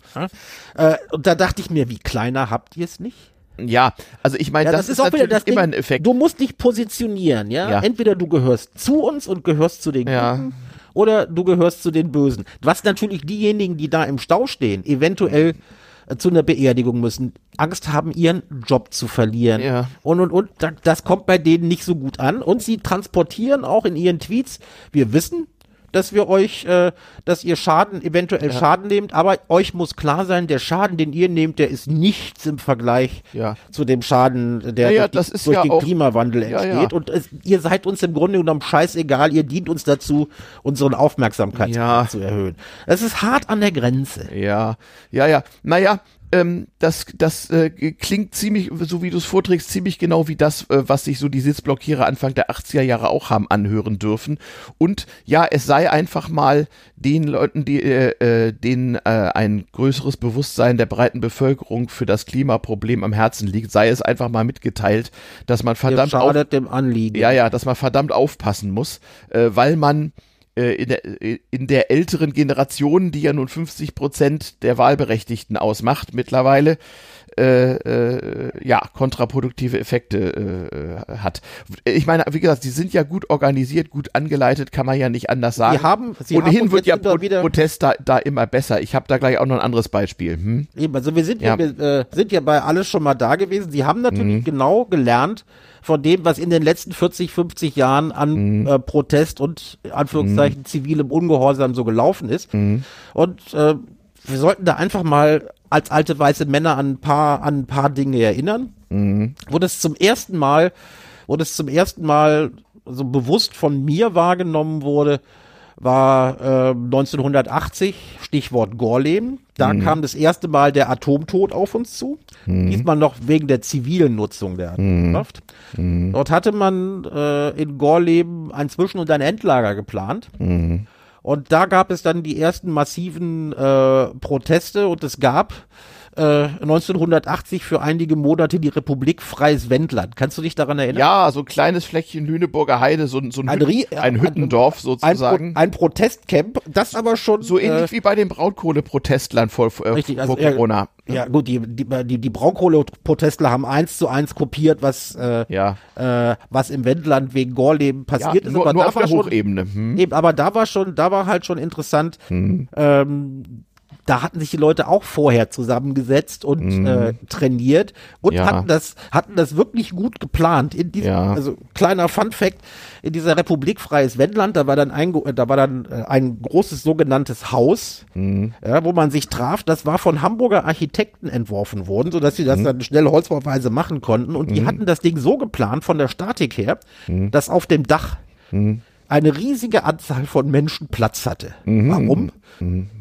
A: Äh, und da dachte ich mir, wie kleiner habt ihr es nicht?
B: Ja, also ich meine,
A: Ja,
B: das, ist, natürlich
A: das
B: immer
A: Ding,
B: ein Effekt.
A: Du musst dich positionieren, ja?
B: Ja.
A: Entweder du gehörst zu uns und gehörst zu den
B: Ja.
A: Guten oder du gehörst zu den Bösen. Was natürlich diejenigen, die da im Stau stehen, eventuell äh, zu einer Beerdigung müssen, Angst haben, ihren Job zu verlieren.
B: Ja.
A: Und, und, und, da- das kommt bei denen nicht so gut an. Und sie transportieren auch in ihren Tweets, wir wissen, dass wir euch, äh, dass ihr Schaden, eventuell Schaden nehmt, aber euch muss klar sein, der Schaden, den ihr nehmt, der ist nichts im Vergleich
B: Ja.
A: zu dem Schaden, der
B: Ja, ja,
A: durch, durch
B: ja
A: den
B: auch-
A: Klimawandel
B: Ja,
A: entsteht.
B: ja.
A: Und es, ihr seid uns im Grunde genommen scheißegal, ihr dient uns dazu, unseren Aufmerksamkeit
B: Ja.
A: zu erhöhen. Es ist hart an der Grenze.
B: Ja, ja, ja. Naja, ähm, das, das äh, klingt ziemlich, so wie du es vorträgst, ziemlich genau wie das, äh, was sich so die Sitzblockierer Anfang der 80er Jahre auch haben anhören dürfen. Und ja, es sei einfach mal den Leuten, die, äh, äh, denen äh, ein größeres Bewusstsein der breiten Bevölkerung für das Klimaproblem am Herzen liegt, sei es einfach mal mitgeteilt, dass man verdammt auf,
A: schadet dem Anliegen.
B: ja, ja, dass man verdammt aufpassen muss, äh, weil man in, der, äh, in der älteren Generation, die ja nun 50 Prozent der Wahlberechtigten ausmacht mittlerweile, äh, äh, ja, kontraproduktive Effekte äh, hat. Ich meine, wie gesagt, die sind ja gut organisiert, gut angeleitet, kann man ja nicht anders sagen.
A: Sie haben, sie
B: Ohnehin
A: haben,
B: wird ja Pro
A: wieder,
B: Protest da, da immer besser. Ich habe da gleich auch noch ein anderes Beispiel. Hm?
A: Eben, also wir sind ja,
B: Ja.
A: wir, äh, sind ja bei alles schon mal da gewesen. Sie haben natürlich
B: Mhm.
A: genau gelernt von dem, was in den letzten 40, 50 Jahren an
B: Mhm.
A: äh, Protest und Anführungszeichen zivilem Ungehorsam so gelaufen ist.
B: Mhm.
A: Und äh, wir sollten da einfach mal als alte weiße Männer an ein paar, an ein paar Dinge erinnern.
B: Mhm.
A: Wo das zum ersten Mal, wo das zum ersten Mal so bewusst von mir wahrgenommen wurde, war äh, 1980, Stichwort Gorleben. Da kam das erste Mal der Atomtod auf uns zu. Diesmal noch wegen der zivilen Nutzung der Atomkraft. Dort hatte man äh, in Gorleben ein Zwischen- und ein Endlager geplant. Und da gab es dann die ersten massiven äh, Proteste und es gab äh, 1980 für einige Monate die Republik Freies Wendland. Kannst du dich daran erinnern?
B: Ja, so ein kleines Fleckchen Lüneburger Heide, so, ein- so ein,
A: Ein
B: Hüt- ein
A: ein-
B: Hüttendorf
A: Ein,
B: sozusagen.
A: Pro, ein Protestcamp, das aber schon
B: So ähnlich wie bei den Braunkohleprotestlern vor, äh,
A: Richtig, also,
B: vor
A: ja,
B: Corona.
A: Ja, gut, die, die, die, die Braunkohle-Protestler haben eins zu eins kopiert, was, äh,
B: Ja,
A: äh, was im Wendland wegen Gorleben
B: ja
A: passiert ist.
B: nur,
A: aber
B: nur
A: da
B: auf
A: war
B: der
A: schon,
B: Hochebene. Hm?
A: Eben, aber da war schon, da war halt schon interessant. Ähm, da hatten sich die Leute auch vorher zusammengesetzt und äh, trainiert und
B: Ja.
A: hatten das, hatten das wirklich gut geplant. In diesem,
B: Ja.
A: also kleiner Fun Fact, in dieser Republik Freies Wendland, da war dann ein, da war dann äh, ein großes sogenanntes Haus, ja, wo man sich traf. Das war von Hamburger Architekten entworfen worden, sodass sie das dann schnell holzbauweise machen konnten. Und die hatten das Ding so geplant von der Statik her, dass auf dem Dach eine riesige Anzahl von Menschen Platz hatte. Warum?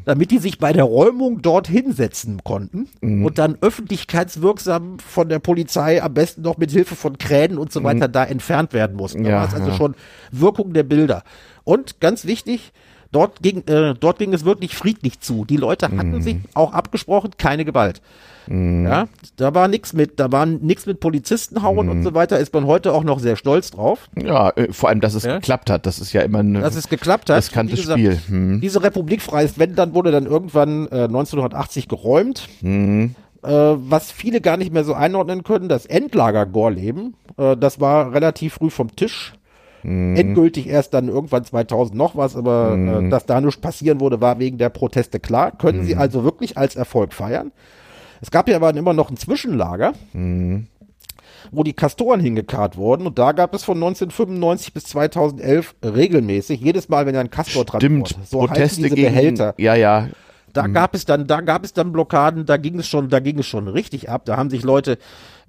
A: Damit die sich bei der Räumung dort hinsetzen konnten und dann öffentlichkeitswirksam von der Polizei am besten noch mit Hilfe von Kränen und so weiter da entfernt werden mussten. Da
B: Ja,
A: war es also
B: ja.
A: schon Wirkung der Bilder. Und ganz wichtig, dort ging, äh, dort ging es wirklich friedlich zu. Die Leute hatten sich auch abgesprochen, keine Gewalt. Ja, da war nichts mit, da war nichts mit Polizisten hauen und so weiter, ist man heute auch noch sehr stolz drauf.
B: Ja, äh, vor allem, dass es
A: Ja?
B: geklappt hat. Das ist ja immer ein
A: dass es geklappt hat.
B: riskantes
A: Wie gesagt,
B: Spiel. Hm.
A: Diese Republik Freies Wendland wurde dann irgendwann äh, 1980 geräumt.
B: Hm.
A: Äh, was viele gar nicht mehr so einordnen können, das Endlager Gorleben Äh, das war relativ früh vom Tisch.
B: Mhm.
A: Endgültig erst dann irgendwann 2000 noch was, aber
B: Mhm.
A: äh, dass da nichts passieren würde, war wegen der Proteste klar. Können
B: Mhm.
A: sie also wirklich als Erfolg feiern. Es gab ja aber immer noch ein Zwischenlager,
B: Mhm.
A: wo die Kastoren hingekarrt wurden und da gab es von 1995 bis 2011 regelmäßig, jedes Mal, wenn ein Kastor
B: Stimmt,
A: so
B: Proteste
A: diese
B: gegen,
A: Behälter,
B: ja, ja,
A: da gab es dann, da gab es dann Blockaden, da ging es schon, da ging es schon richtig ab. Da haben sich Leute,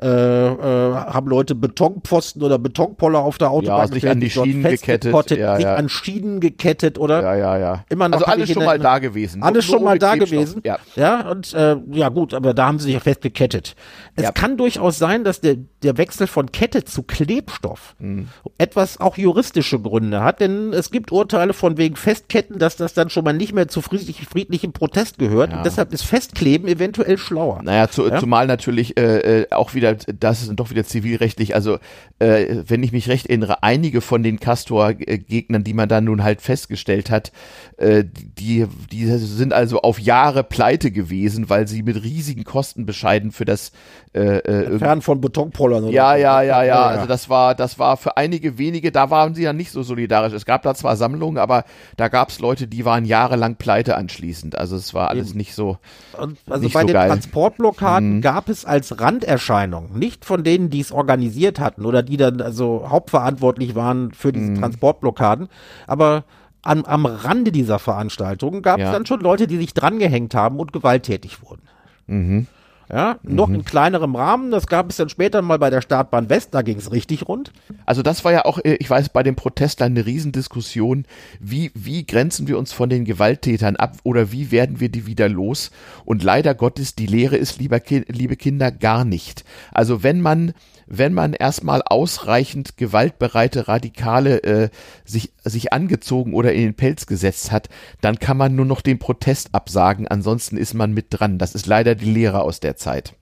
A: äh, äh, haben Leute Betonpfosten oder Betonpoller auf der Autobahn
B: Ja, sich an die Schienen gekettet, ja,
A: sich
B: ja.
A: an Schienen gekettet oder
B: ja, ja, ja.
A: Immer noch
B: also alles schon mal da gewesen.
A: alles schon mal da
B: Klebstoff.
A: gewesen.
B: Ja.
A: ja, und äh, ja gut, aber da haben sie sich ja festgekettet. Es kann durchaus sein, dass der, der Wechsel von Kette zu Klebstoff
B: Mhm.
A: etwas auch juristische Gründe hat, denn es gibt Urteile von wegen Festketten, dass das dann schon mal nicht mehr zu friedlich, friedlichem Protest gehört und deshalb ist Festkleben eventuell schlauer.
B: Naja, zu,
A: Ja?
B: zumal natürlich äh, äh, auch wieder, das ist doch wieder zivilrechtlich, also äh, wenn ich mich recht erinnere, einige von den Castor-Gegnern, die man dann nun halt festgestellt hat, die, die sind also auf Jahre pleite gewesen, weil sie mit riesigen Kosten bescheiden für das äh, äh,
A: Fern von Betonpollern oder
B: ja,
A: so.
B: ja, ja, ja. Also das war, das war für einige wenige, da waren sie ja nicht so solidarisch. Es gab da zwar Sammlungen, aber da gab es Leute, die waren jahrelang pleite anschließend. Also es war alles nicht so.
A: Also bei
B: so
A: den
B: geil. Mhm.
A: Transportblockaden gab es als Randerscheinung, nicht von denen, die es organisiert hatten oder die dann also hauptverantwortlich waren für diese
B: Mhm.
A: Transportblockaden, aber am, am Rande dieser Veranstaltungen gab es
B: Ja.
A: dann schon Leute, die sich drangehängt haben und gewalttätig wurden.
B: Mhm.
A: Ja, noch in kleinerem Rahmen, das gab es dann später mal bei der Startbahn West, da ging es richtig rund.
B: Also das war ja auch, äh, ich weiß, bei den Protestlern eine Riesendiskussion. Wie, wie grenzen wir uns von den Gewalttätern ab oder wie werden wir die wieder los? Und leider Gottes, die Lehre ist, lieber liebe Kinder, gar nicht. Also wenn man wenn man erstmal ausreichend gewaltbereite Radikale äh, sich, sich angezogen oder in den Pelz gesetzt hat, dann kann man nur noch den Protest absagen, ansonsten ist man mit dran. Das ist leider die Lehre aus der Zeit.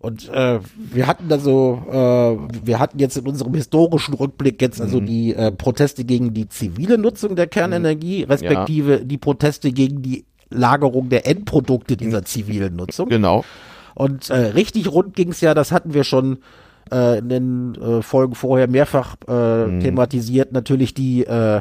A: Und äh, wir hatten da so, äh, wir hatten jetzt in unserem historischen Rückblick jetzt
B: Mhm.
A: also die äh, Proteste gegen die zivile Nutzung der Kernenergie, respektive die Proteste gegen die Lagerung der Endprodukte dieser zivilen Nutzung.
B: Genau.
A: Und äh, richtig rund ging's ja, das hatten wir schon äh, in den äh, Folgen vorher mehrfach äh,
B: Mhm.
A: thematisiert, natürlich die äh,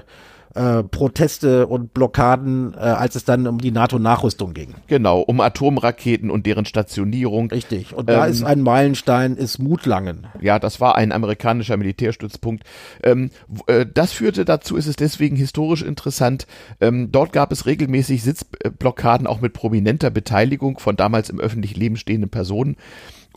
A: äh, Proteste und Blockaden, äh, als es dann um die NATO-Nachrüstung ging.
B: Genau, um Atomraketen und deren Stationierung.
A: Richtig. Und da
B: Ähm,
A: ist ein Meilenstein, ist Mutlangen.
B: Ja, das war ein amerikanischer Militärstützpunkt. Ähm, äh, das führte dazu, ist es deswegen historisch interessant. Ähm, dort gab es regelmäßig Sitzblockaden auch mit prominenter Beteiligung von damals im öffentlichen Leben stehenden Personen.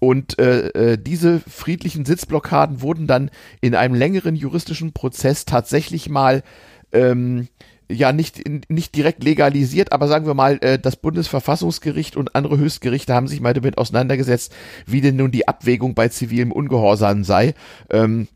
B: Und äh, äh, diese friedlichen Sitzblockaden wurden dann in einem längeren juristischen Prozess tatsächlich mal ähm, ja nicht, nicht direkt legalisiert, aber sagen wir mal, äh, das Bundesverfassungsgericht und andere Höchstgerichte haben sich mal damit auseinandergesetzt, wie denn nun die Abwägung bei zivilem Ungehorsam sei. Ähm,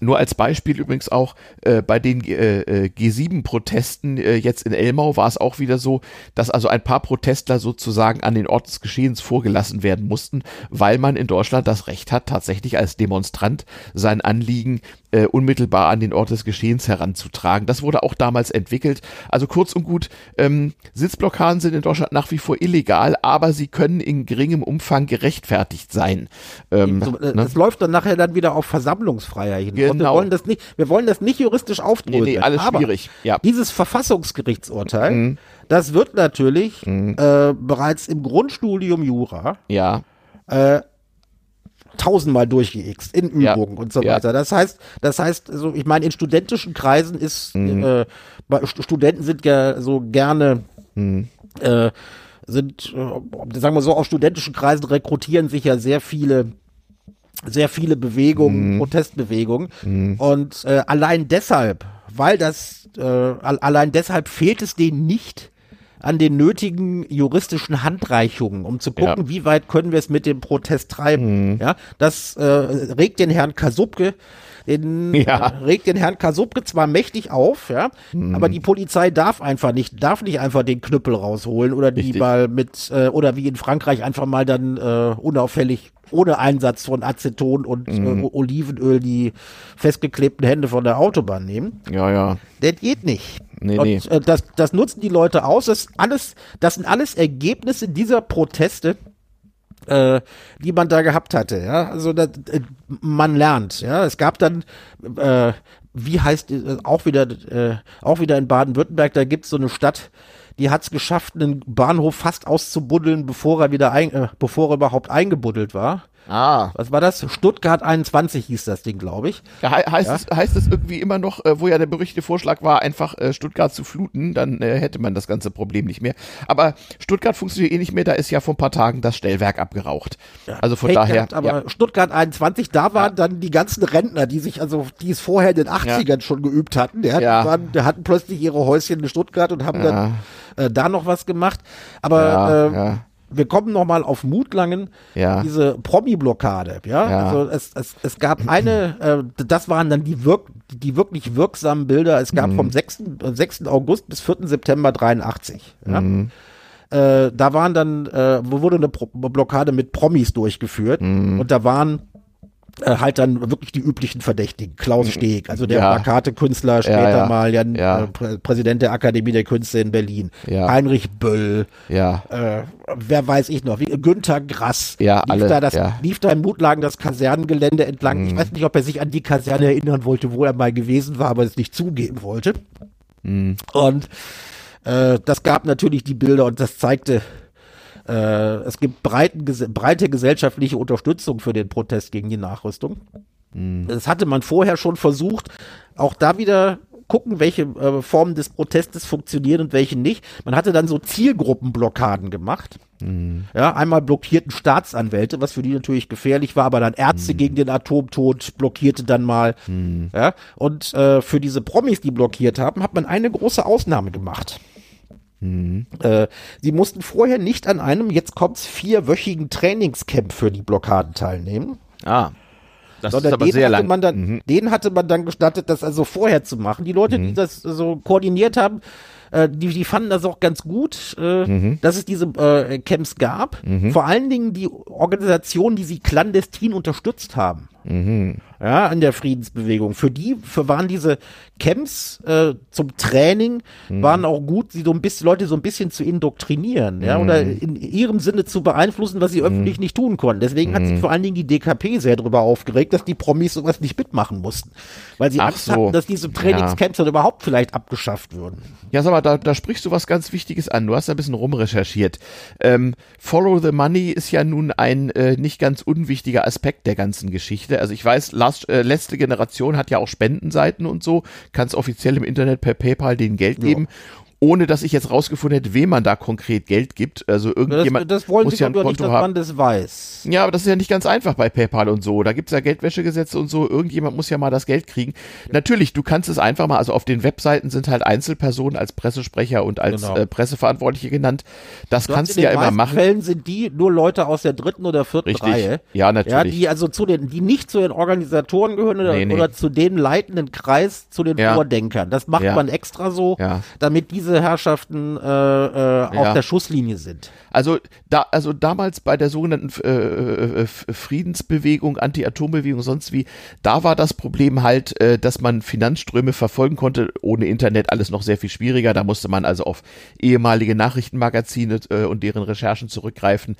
B: nur als Beispiel übrigens auch äh, bei den äh, äh, G7-Protesten äh, jetzt in Elmau war es auch wieder so, dass also ein paar Protestler sozusagen an den Ort des Geschehens vorgelassen werden mussten, weil man in Deutschland das Recht hat, tatsächlich als Demonstrant sein Anliegen äh, unmittelbar an den Ort des Geschehens heranzutragen. Das wurde auch damals entwickelt. Also kurz und gut, ähm, Sitzblockaden sind in Deutschland nach wie vor illegal, aber sie können in geringem Umfang gerechtfertigt sein. Ähm,
A: So, äh,
B: ne?
A: Das läuft dann nachher dann wieder auf Versammlungsfreiheit hin. Und wir
B: Genau.
A: wollen das nicht, wir wollen das nicht juristisch aufdröseln.
B: Nee, nee, alles schwierig, ja. Mhm.
A: Dieses Verfassungsgerichtsurteil, das wird natürlich äh, bereits im Grundstudium Jura
B: Ja,
A: tausendmal durchgeixt in
B: Ja.
A: Übungen und so
B: Ja.
A: weiter. Das heißt, das heißt, also ich meine, in studentischen Kreisen ist,
B: Mhm.
A: äh, Studenten sind ja so gerne
B: Mhm.
A: äh, sind, äh, sagen wir so, aus studentischen Kreisen rekrutieren sich ja sehr viele sehr viele Bewegungen,
B: Mhm.
A: Protestbewegungen. Und äh, allein deshalb, weil das, äh, al- allein deshalb fehlt es denen nicht an den nötigen juristischen Handreichungen, um zu gucken,
B: Ja.
A: wie weit können wir es mit dem Protest treiben. Ja, das äh, regt den Herrn Kasubke den
B: Ja.
A: äh, regt den Herrn Kasubke zwar mächtig auf, ja, aber die Polizei darf einfach nicht, darf nicht einfach den Knüppel rausholen oder die
B: Richtig.
A: mal mit, äh, oder wie in Frankreich einfach mal dann äh, unauffällig ohne Einsatz von Aceton und äh, O- Olivenöl die festgeklebten Hände von der Autobahn nehmen.
B: ja, ja.
A: Das geht nicht.
B: Nee,
A: und
B: nee.
A: Äh, das, das nutzen die Leute aus. Das, alles, das sind alles Ergebnisse dieser Proteste, äh, die man da gehabt hatte. Ja, also das, äh, man lernt. Ja, es gab dann äh, wie heißt äh, auch wieder äh, auch wieder in Baden-Württemberg, da gibt's so eine Stadt, die hat's geschafft, einen Bahnhof fast auszubuddeln, bevor er wieder ein, äh, bevor er überhaupt eingebuddelt war.
B: Ah.
A: Was war das? Stuttgart 21 hieß das Ding, glaube ich.
B: Ja, he heißt, ja? Es, heißt es irgendwie immer noch, äh, wo ja der berichte Vorschlag war, einfach äh, Stuttgart zu fluten, dann äh, hätte man das ganze Problem nicht mehr. Aber Stuttgart funktioniert eh nicht mehr, da ist ja vor ein paar Tagen das Stellwerk abgeraucht. Ja. Also von daher. Gehabt,
A: aber ja. Stuttgart 21, da waren dann die ganzen Rentner, die sich, also die es vorher in den 80ern schon geübt hatten, die hatten, waren, die hatten plötzlich ihre Häuschen in Stuttgart und haben dann äh, da noch was gemacht. Aber äh, wir kommen nochmal auf Mutlangen,
B: ja.
A: diese Promi-Blockade, ja? ja? Also es, es, es gab eine, äh, das waren dann die, wirk die wirklich wirksamen Bilder. Es gab mhm. vom 6. 6. August bis 4. September 83. Ja? Mhm. Äh, da waren dann, äh, wurde eine Pro Blockade mit Promis durchgeführt mhm. und da waren äh, halt dann wirklich die üblichen Verdächtigen. Klaus mhm. Steg, also der ja. Plakate-Künstler, später ja, ja. mal ja, ja. Äh, Prä Präsident der Akademie der Künste in Berlin.
B: Ja.
A: Heinrich Böll.
B: Ja.
A: Äh, wer weiß ich noch, wie, Günther Grass.
B: Ja,
A: lief
B: alle,
A: da das, lief da in Mutlagen das Kasernengelände entlang. Mhm. Ich weiß nicht, ob er sich an die Kaserne erinnern wollte, wo er mal gewesen war, aber es nicht zugeben wollte. Mhm. Und äh, das gab natürlich die Bilder und das zeigte äh, es gibt breiten, breite gesellschaftliche Unterstützung für den Protest gegen die Nachrüstung. Mhm. Das hatte man vorher schon versucht. Auch da wieder gucken, welche äh, Formen des Protestes funktionieren und welche nicht. Man hatte dann so Zielgruppenblockaden gemacht. Mhm. Ja, einmal blockierten Staatsanwälte, was für die natürlich gefährlich war, aber dann Ärzte mhm. gegen den Atomtod blockierte dann mal. Mhm. Ja, und äh, für diese Promis, die blockiert haben, hat man eine große Ausnahme gemacht. Mhm. Äh, sie mussten vorher nicht an einem, jetzt kommt's, vierwöchigen Trainingscamp für die Blockaden teilnehmen.
B: Ah.
A: Das Sondern ist aber sehr lang. Man dann, mhm. Den hatte man dann gestattet, das also vorher zu machen. Die Leute, mhm. die das so koordiniert haben, äh, die, die fanden das auch ganz gut, äh, mhm. dass es diese äh, Camps gab. Mhm. Vor allen Dingen die Organisationen, die sie clandestin unterstützt haben. Mhm. Ja, an der Friedensbewegung. Für die, für waren diese Camps äh, zum Training, mhm. waren auch gut, sie so ein bisschen, Leute so ein bisschen zu indoktrinieren, ja, oder mhm. in ihrem Sinne zu beeinflussen, was sie öffentlich mhm. nicht tun konnten. Deswegen hat sich mhm. vor allen Dingen die DKP sehr darüber aufgeregt, dass die Promis sowas nicht mitmachen mussten. Weil sie
B: Ach
A: Angst
B: so.
A: hatten, dass diese Trainingscamps ja. dann überhaupt vielleicht abgeschafft würden.
B: Ja, sag mal, da, da sprichst du was ganz Wichtiges an. Du hast ein bisschen rumrecherchiert. Ähm, Follow the Money ist ja nun ein äh, nicht ganz unwichtiger Aspekt der ganzen Geschichte. Also ich weiß, last, äh, letzte Generation hat ja auch Spendenseiten und so, kannst offiziell im Internet per PayPal denen Geld geben. Ja ohne dass ich jetzt rausgefunden hätte, wem man da konkret Geld gibt. Also irgendjemand
A: das, das wollen
B: muss
A: Sie
B: ja ein Konto
A: nicht, dass
B: haben.
A: man das weiß.
B: Ja, aber das ist ja nicht ganz einfach bei PayPal und so. Da gibt's ja Geldwäschegesetze und so. Irgendjemand muss ja mal das Geld kriegen. Ja. Natürlich, du kannst es einfach mal, also auf den Webseiten sind halt Einzelpersonen als Pressesprecher und als genau. äh, Presseverantwortliche genannt. Das du kannst du ja immer machen.
A: In Fällen sind die nur Leute aus der dritten oder vierten
B: Richtig.
A: Reihe.
B: Ja, natürlich. Ja,
A: die also zu den, die nicht zu den Organisatoren gehören oder, nee, nee. oder zu den leitenden Kreis, zu den ja. Vordenkern. Das macht man extra so, damit diese Herrschaften äh, äh, auf ja. der Schusslinie sind.
B: Also da, also damals bei der sogenannten äh, äh, Friedensbewegung, Anti-Atom-Bewegung, sonst wie, da war das Problem halt, äh, dass man Finanzströme verfolgen konnte. Ohne Internet alles noch sehr viel schwieriger. Da musste man also auf ehemalige Nachrichtenmagazine äh, und deren Recherchen zurückgreifen.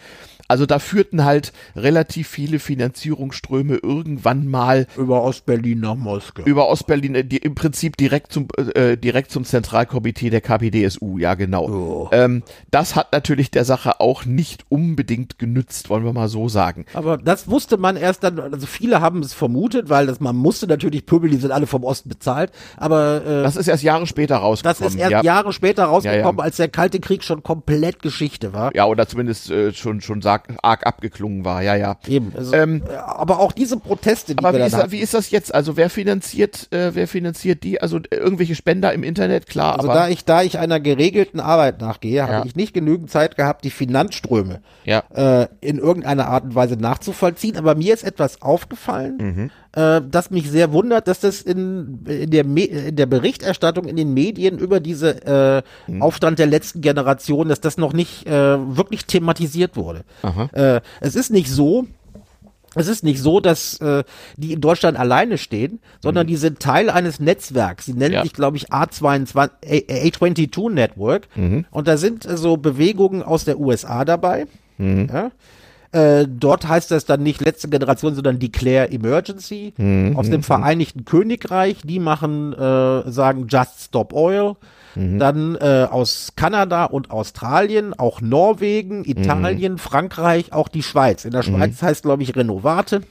B: Also da führten halt relativ viele Finanzierungsströme irgendwann mal
A: über Ostberlin nach Moskau.
B: Über Ostberlin, äh, die, im Prinzip direkt zum äh, direkt zum Zentralkomitee der KPDSU, ja genau. Oh. Ähm, das hat natürlich der Sache auch nicht unbedingt genützt, wollen wir mal so sagen.
A: Aber das wusste man erst dann, also viele haben es vermutet, weil das man musste natürlich Pöbel, die sind alle vom Osten bezahlt, aber
B: äh, das ist erst Jahre später rausgekommen.
A: Das ist erst
B: ja.
A: Jahre später rausgekommen, ja, ja. als der Kalte Krieg schon komplett Geschichte war.
B: Ja, oder zumindest äh, schon schon sagt arg, arg abgeklungen war, ja, ja.
A: Eben. Also, ähm, aber auch diese Proteste,
B: die aber wie ist, wie ist das jetzt? Also wer finanziert, äh, wer finanziert die? Also äh, irgendwelche Spender im Internet, klar.
A: Also da ich, da ich einer geregelten Arbeit nachgehe, ja. habe ich nicht genügend Zeit gehabt, die Finanzströme
B: ja.
A: äh, in irgendeiner Art und Weise nachzuvollziehen. Aber mir ist etwas aufgefallen, mhm. Äh, das mich sehr wundert, dass das in, in, der, Me in der Berichterstattung in den Medien über diese äh, mhm. Aufstand der letzten Generation, dass das noch nicht äh, wirklich thematisiert wurde. Äh, es ist nicht so, es ist nicht so, dass äh, die in Deutschland alleine stehen, sondern mhm. die sind Teil eines Netzwerks. Sie nennen ja. sich, glaube ich, A22, A22 Network. Mhm. Und da sind äh, so Bewegungen aus der USA dabei. Mhm. Ja? Äh, dort heißt das dann nicht letzte Generation, sondern Declare Emergency.
B: Mhm,
A: Aus dem Vereinigten Königreich, die machen, äh, sagen Just Stop Oil.
B: Mhm.
A: Dann äh, aus Kanada und Australien, auch Norwegen, Italien,
B: Mhm.
A: Frankreich, auch die Schweiz. In der Schweiz heißt, glaube ich, Renovate.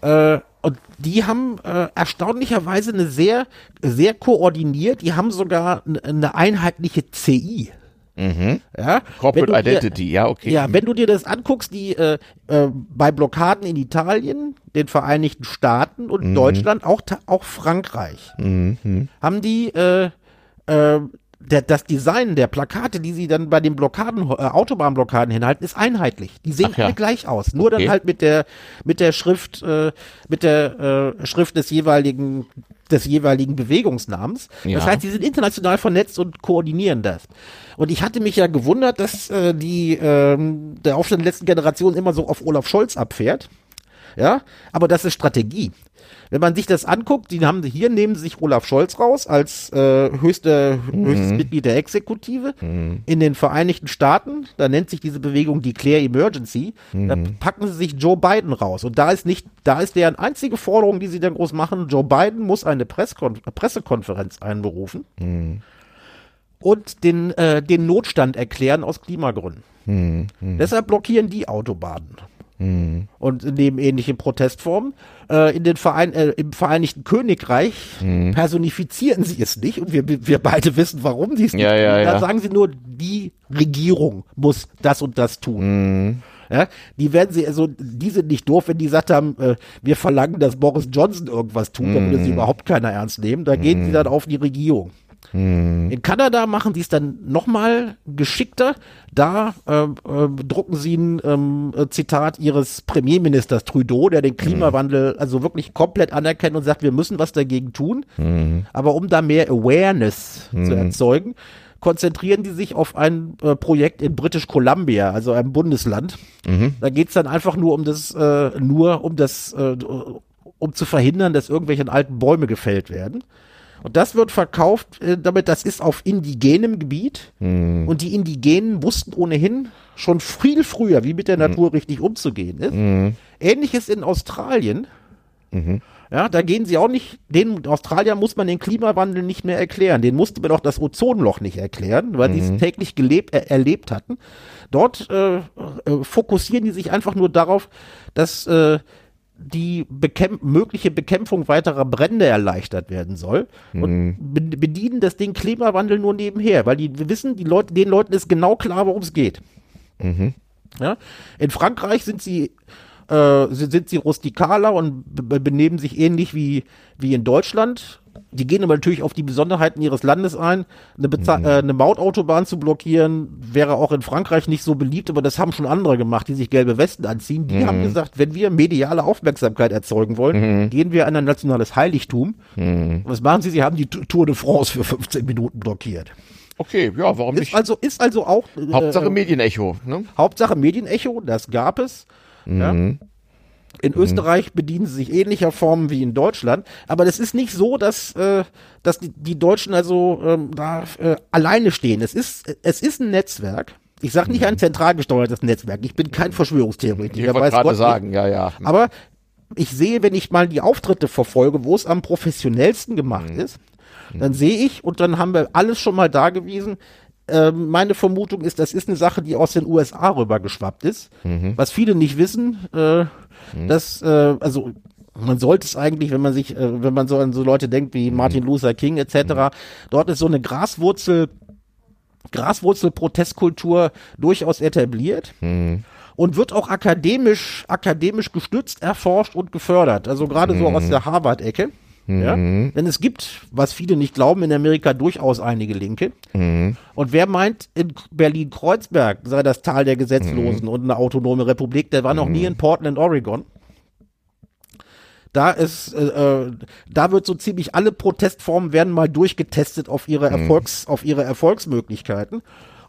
A: Äh, und die haben äh, erstaunlicherweise eine sehr, sehr koordiniert, die haben sogar eine einheitliche CI. Ja?
B: Mhm. Corporate
A: Wenn du dir-
B: Identity, ja, okay.
A: Ja, wenn du dir das anguckst, die äh, äh, bei Blockaden in Italien, den Vereinigten Staaten und Deutschland, auch, auch Frankreich, haben die äh, äh, der, das Design der Plakate, die sie dann bei den Blockaden, äh, Autobahnblockaden hinhalten, ist einheitlich. Die sehen
B: Ach ja.
A: alle gleich aus. Nur
B: Okay.
A: dann halt mit der mit der Schrift äh, mit der äh, Schrift des jeweiligen des jeweiligen Bewegungsnamens.
B: Ja.
A: Das heißt, die sind international vernetzt und koordinieren das. Und ich hatte mich ja gewundert, dass äh, die ähm, der Aufstand der letzten Generation immer so auf Olaf Scholz abfährt. Ja, aber das ist Strategie. Wenn man sich das anguckt, die haben hier nehmen sie sich Olaf Scholz raus als äh, höchste, höchstes Mitglied der Exekutive. In den Vereinigten Staaten, da nennt sich diese Bewegung Declare Emergency, da packen sie sich Joe Biden raus. Und da ist nicht, da ist deren einzige Forderung, die sie dann groß machen, Joe Biden muss eine Presskon Pressekonferenz einberufen und den, äh, den Notstand erklären aus Klimagründen. Deshalb blockieren die Autobahnen. Und nehmen ähnliche Protestformen. Äh, in den Verein, äh, Im Vereinigten Königreich personifizieren sie es nicht und wir, wir beide wissen, warum sie es nicht
B: Ja, ja,
A: tun. Da
B: ja.
A: sagen sie nur, die Regierung muss das und das tun. Ja, die werden sie, also die sind nicht doof, wenn die gesagt haben, äh, wir verlangen, dass Boris Johnson irgendwas tut, da würde sie überhaupt keiner ernst nehmen. Da gehen sie dann auf die Regierung. In Kanada machen sie es dann nochmal geschickter. Da ähm, ähm, drucken sie ein äh, Zitat ihres Premierministers Trudeau, der den Klimawandel also wirklich komplett anerkennt und sagt, wir müssen was dagegen tun. Aber um da mehr Awareness zu erzeugen, konzentrieren die sich auf ein äh, Projekt in British Columbia, also einem Bundesland. Da geht's dann einfach nur um das, äh, nur um das, äh, um zu verhindern, dass irgendwelche alten Bäume gefällt werden. Und das wird verkauft, äh, damit das ist auf indigenem Gebiet. Und die Indigenen wussten ohnehin schon viel früher, wie mit der Natur richtig umzugehen ist. Ähnliches in Australien. Ja, da gehen sie auch nicht, den Australiern muss man den Klimawandel nicht mehr erklären. Den musste man auch das Ozonloch nicht erklären, weil die es täglich gelebt, äh, erlebt hatten. Dort äh, äh, fokussieren die sich einfach nur darauf, dass äh, die bekämp mögliche Bekämpfung weiterer Brände erleichtert werden soll und be bedienen das Ding Klimawandel nur nebenher, weil die wissen, die Leute, den Leuten ist genau klar, worum es geht. Ja? In Frankreich sind sie äh, sind, sie rustikaler und be benehmen sich ähnlich wie, wie in Deutschland. Die gehen aber natürlich auf die Besonderheiten ihres Landes ein. Eine, Beza äh, eine Mautautobahn zu blockieren wäre auch in Frankreich nicht so beliebt, aber das haben schon andere gemacht, die sich gelbe Westen anziehen. Die haben gesagt, wenn wir mediale Aufmerksamkeit erzeugen wollen, gehen wir an ein nationales Heiligtum. Und was machen sie? Sie haben die Tour de France für 15 Minuten blockiert.
B: Okay, ja, warum
A: Ist
B: nicht?
A: also, ist also auch äh,
B: Hauptsache Medienecho, ne?
A: Hauptsache Medienecho, das gab es. Ja. In Österreich bedienen sie sich ähnlicher Formen wie in Deutschland, aber das ist nicht so, dass, äh, dass die, die Deutschen also ähm, da äh, alleine stehen. Es ist, es ist ein Netzwerk. Ich sage nicht ein zentral gesteuertes Netzwerk. Ich bin kein
B: Ich
A: Verschwörungstheoretiker.
B: wollte
A: weiß
B: gerade
A: nicht.
B: sagen, ja, ja.
A: Aber ich sehe, wenn ich mal die Auftritte verfolge, wo es am professionellsten gemacht ist, dann sehe ich, und dann haben wir alles schon mal dargewiesen, ähm, meine Vermutung ist, das ist eine Sache, die aus den USA rübergeschwappt ist. Was viele nicht wissen, äh, dass, äh, also man sollte es eigentlich, wenn man sich, äh, wenn man so an so Leute denkt wie Martin Luther King etc., dort ist so eine Graswurzel, Graswurzel-Protestkultur durchaus etabliert und wird auch akademisch, akademisch gestützt, erforscht und gefördert. Also gerade so aus der Harvard-Ecke. Ja? Denn es gibt, was viele nicht glauben, in Amerika durchaus einige Linke. Und wer meint, in Berlin-Kreuzberg sei das Tal der Gesetzlosen und eine autonome Republik, der war noch nie in Portland, Oregon. Da ist, äh, äh, da wird so ziemlich alle Protestformen werden mal durchgetestet auf ihre Erfolgs, auf ihre Erfolgsmöglichkeiten.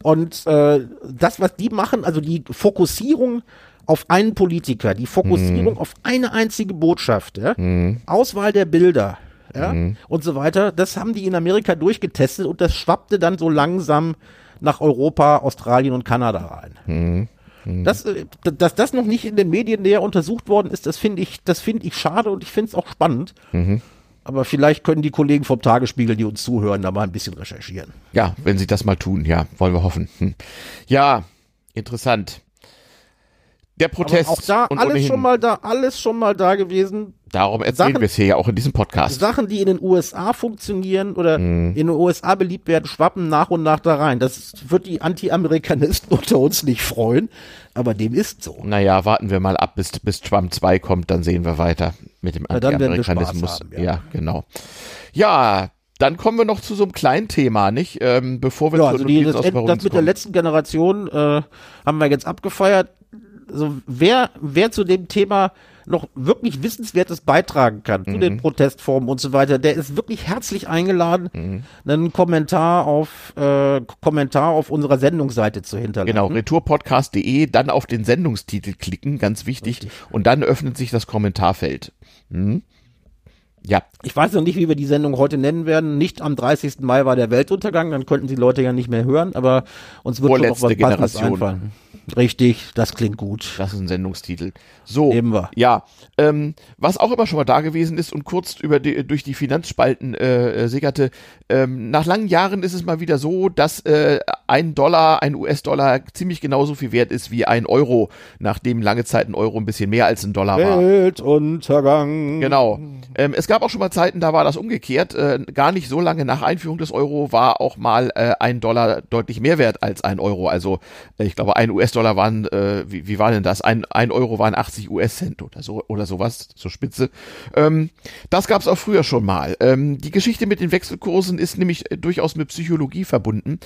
A: Und äh, das, was die machen, also die Fokussierung auf einen Politiker, die Fokussierung auf eine einzige Botschaft, ja? Auswahl der Bilder, ja, und so weiter, das haben die in Amerika durchgetestet und das schwappte dann so langsam nach Europa, Australien und Kanada rein. Mhm. Das, äh, dass das noch nicht in den Medien näher untersucht worden ist, das finde ich, das finde ich schade und ich finde es auch spannend. Mhm. Aber vielleicht können die Kollegen vom Tagesspiegel, die uns zuhören, da mal ein bisschen recherchieren.
B: Ja, wenn sie das mal tun, ja, wollen wir hoffen. Hm. Ja, interessant. Der Protest.
A: Aber auch da alles ohnehin. schon mal da, alles schon mal da gewesen.
B: Darum erzählen wir es hier ja auch in diesem Podcast.
A: Sachen, die in den USA funktionieren oder mm. in den USA beliebt werden, schwappen nach und nach da rein. Das wird die Anti-Amerikanisten (laughs) unter uns nicht freuen, aber dem ist so.
B: Naja, warten wir mal ab, bis, bis Trump 2 kommt, dann sehen wir weiter mit dem Anti-Amerikanismus. Ja. ja, genau. Ja, dann kommen wir noch zu so einem kleinen Thema, nicht? Ähm, bevor wir
A: ja, also die, das, das mit kommen. der letzten Generation äh, haben wir jetzt abgefeiert. Also wer, wer zu dem Thema noch wirklich Wissenswertes beitragen kann mhm. zu den mhm. Protestformen und so weiter, der ist wirklich herzlich eingeladen, mhm. einen Kommentar auf äh, Kommentar auf unserer Sendungsseite zu hinterlassen.
B: Genau, retourpodcast.de, dann auf den Sendungstitel klicken, ganz wichtig, Richtig. und dann öffnet sich das Kommentarfeld. Mhm.
A: Ja. Ich weiß noch nicht, wie wir die Sendung heute nennen werden. Nicht am 30. Mai war der Weltuntergang, dann könnten die Leute ja nicht mehr hören, aber uns wird
B: Vorletzte schon noch was Generation. einfallen.
A: Richtig, das klingt gut.
B: Das ist ein Sendungstitel. So,
A: Nehmen wir.
B: ja, ähm, was auch immer schon mal da gewesen ist und kurz über die, durch die Finanzspalten äh, äh sickerte, ähm, nach langen Jahren ist es mal wieder so, dass äh, ein Dollar, ein US-Dollar ziemlich genauso viel wert ist wie ein Euro, nachdem lange Zeit ein Euro ein bisschen mehr als ein Dollar war.
A: Weltuntergang.
B: Genau. Ähm, es gab auch schon mal Zeiten, da war das umgekehrt. Äh, gar nicht so lange nach Einführung des Euro war auch mal äh, ein Dollar deutlich mehr wert als ein Euro. Also äh, ich glaube, ein US-Dollar waren, äh, wie, wie war denn das? Ein, ein Euro waren 80 US-Cent oder so oder sowas, so spitze. Ähm, das gab es auch früher schon mal. Ähm, die Geschichte mit den Wechselkursen ist nämlich äh, durchaus mit Psychologie verbunden.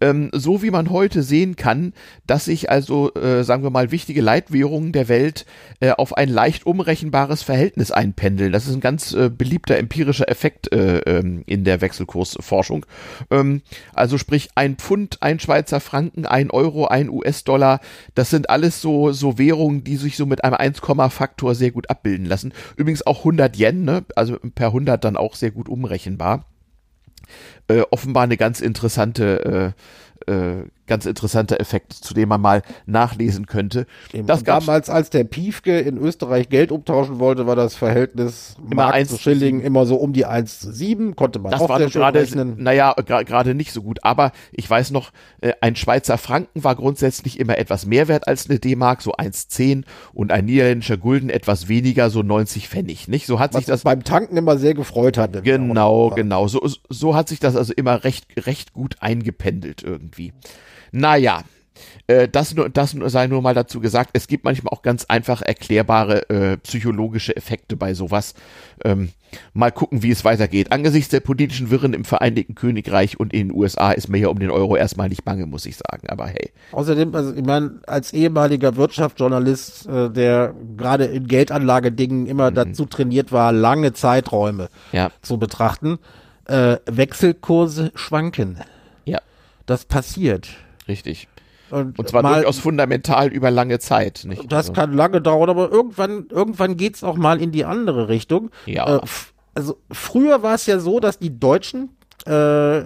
B: Ähm, so wie man heute sehen kann, dass sich also, äh, sagen wir mal, wichtige Leitwährungen der Welt äh, auf ein leicht umrechenbares Verhältnis einpendeln. Das ist ein ganz äh, beliebter empirischer Effekt äh, ähm, in der Wechselkursforschung. Ähm, also sprich ein Pfund, ein Schweizer Franken, ein Euro, ein US-Dollar, das sind alles so, so Währungen, die sich so mit einem 1, Faktor sehr gut abbilden lassen. Übrigens auch 100 Yen, ne? also per 100 dann auch sehr gut umrechenbar. Äh, offenbar eine ganz interessante äh, äh, ganz interessanter Effekt, zu dem man mal nachlesen könnte.
A: Eben. Das damals, als der Piefke in Österreich Geld umtauschen wollte, war das Verhältnis
B: immer Mark 1
A: zu Schilling immer so um die 1 zu 7, konnte man
B: das auch war sehr gerade, rechnen. Naja, gerade nicht so gut, aber ich weiß noch, äh, ein Schweizer Franken war grundsätzlich immer etwas mehr wert als eine D-Mark, so 1,10 und ein niederländischer Gulden etwas weniger, so 90 Pfennig, nicht? So hat Was sich das
A: beim Tanken immer sehr gefreut hatte.
B: Genau, genau, so, so hat sich das also immer recht, recht gut eingependelt irgendwie. Naja, äh, das, nur, das sei nur mal dazu gesagt. Es gibt manchmal auch ganz einfach erklärbare äh, psychologische Effekte bei sowas. Ähm, mal gucken, wie es weitergeht. Angesichts der politischen Wirren im Vereinigten Königreich und in den USA ist mir ja um den Euro erstmal nicht bange, muss ich sagen. Aber hey.
A: Außerdem, also ich meine, als ehemaliger Wirtschaftsjournalist, äh, der gerade in Geldanlagedingen immer mhm. dazu trainiert war, lange Zeiträume
B: ja.
A: zu betrachten, äh, Wechselkurse schwanken.
B: Ja.
A: Das passiert.
B: Richtig. Und, und zwar mal, durchaus fundamental über lange Zeit. Nicht?
A: Das also. kann lange dauern, aber irgendwann, irgendwann geht's auch mal in die andere Richtung.
B: Ja. Äh,
A: also früher war es ja so, dass die Deutschen äh,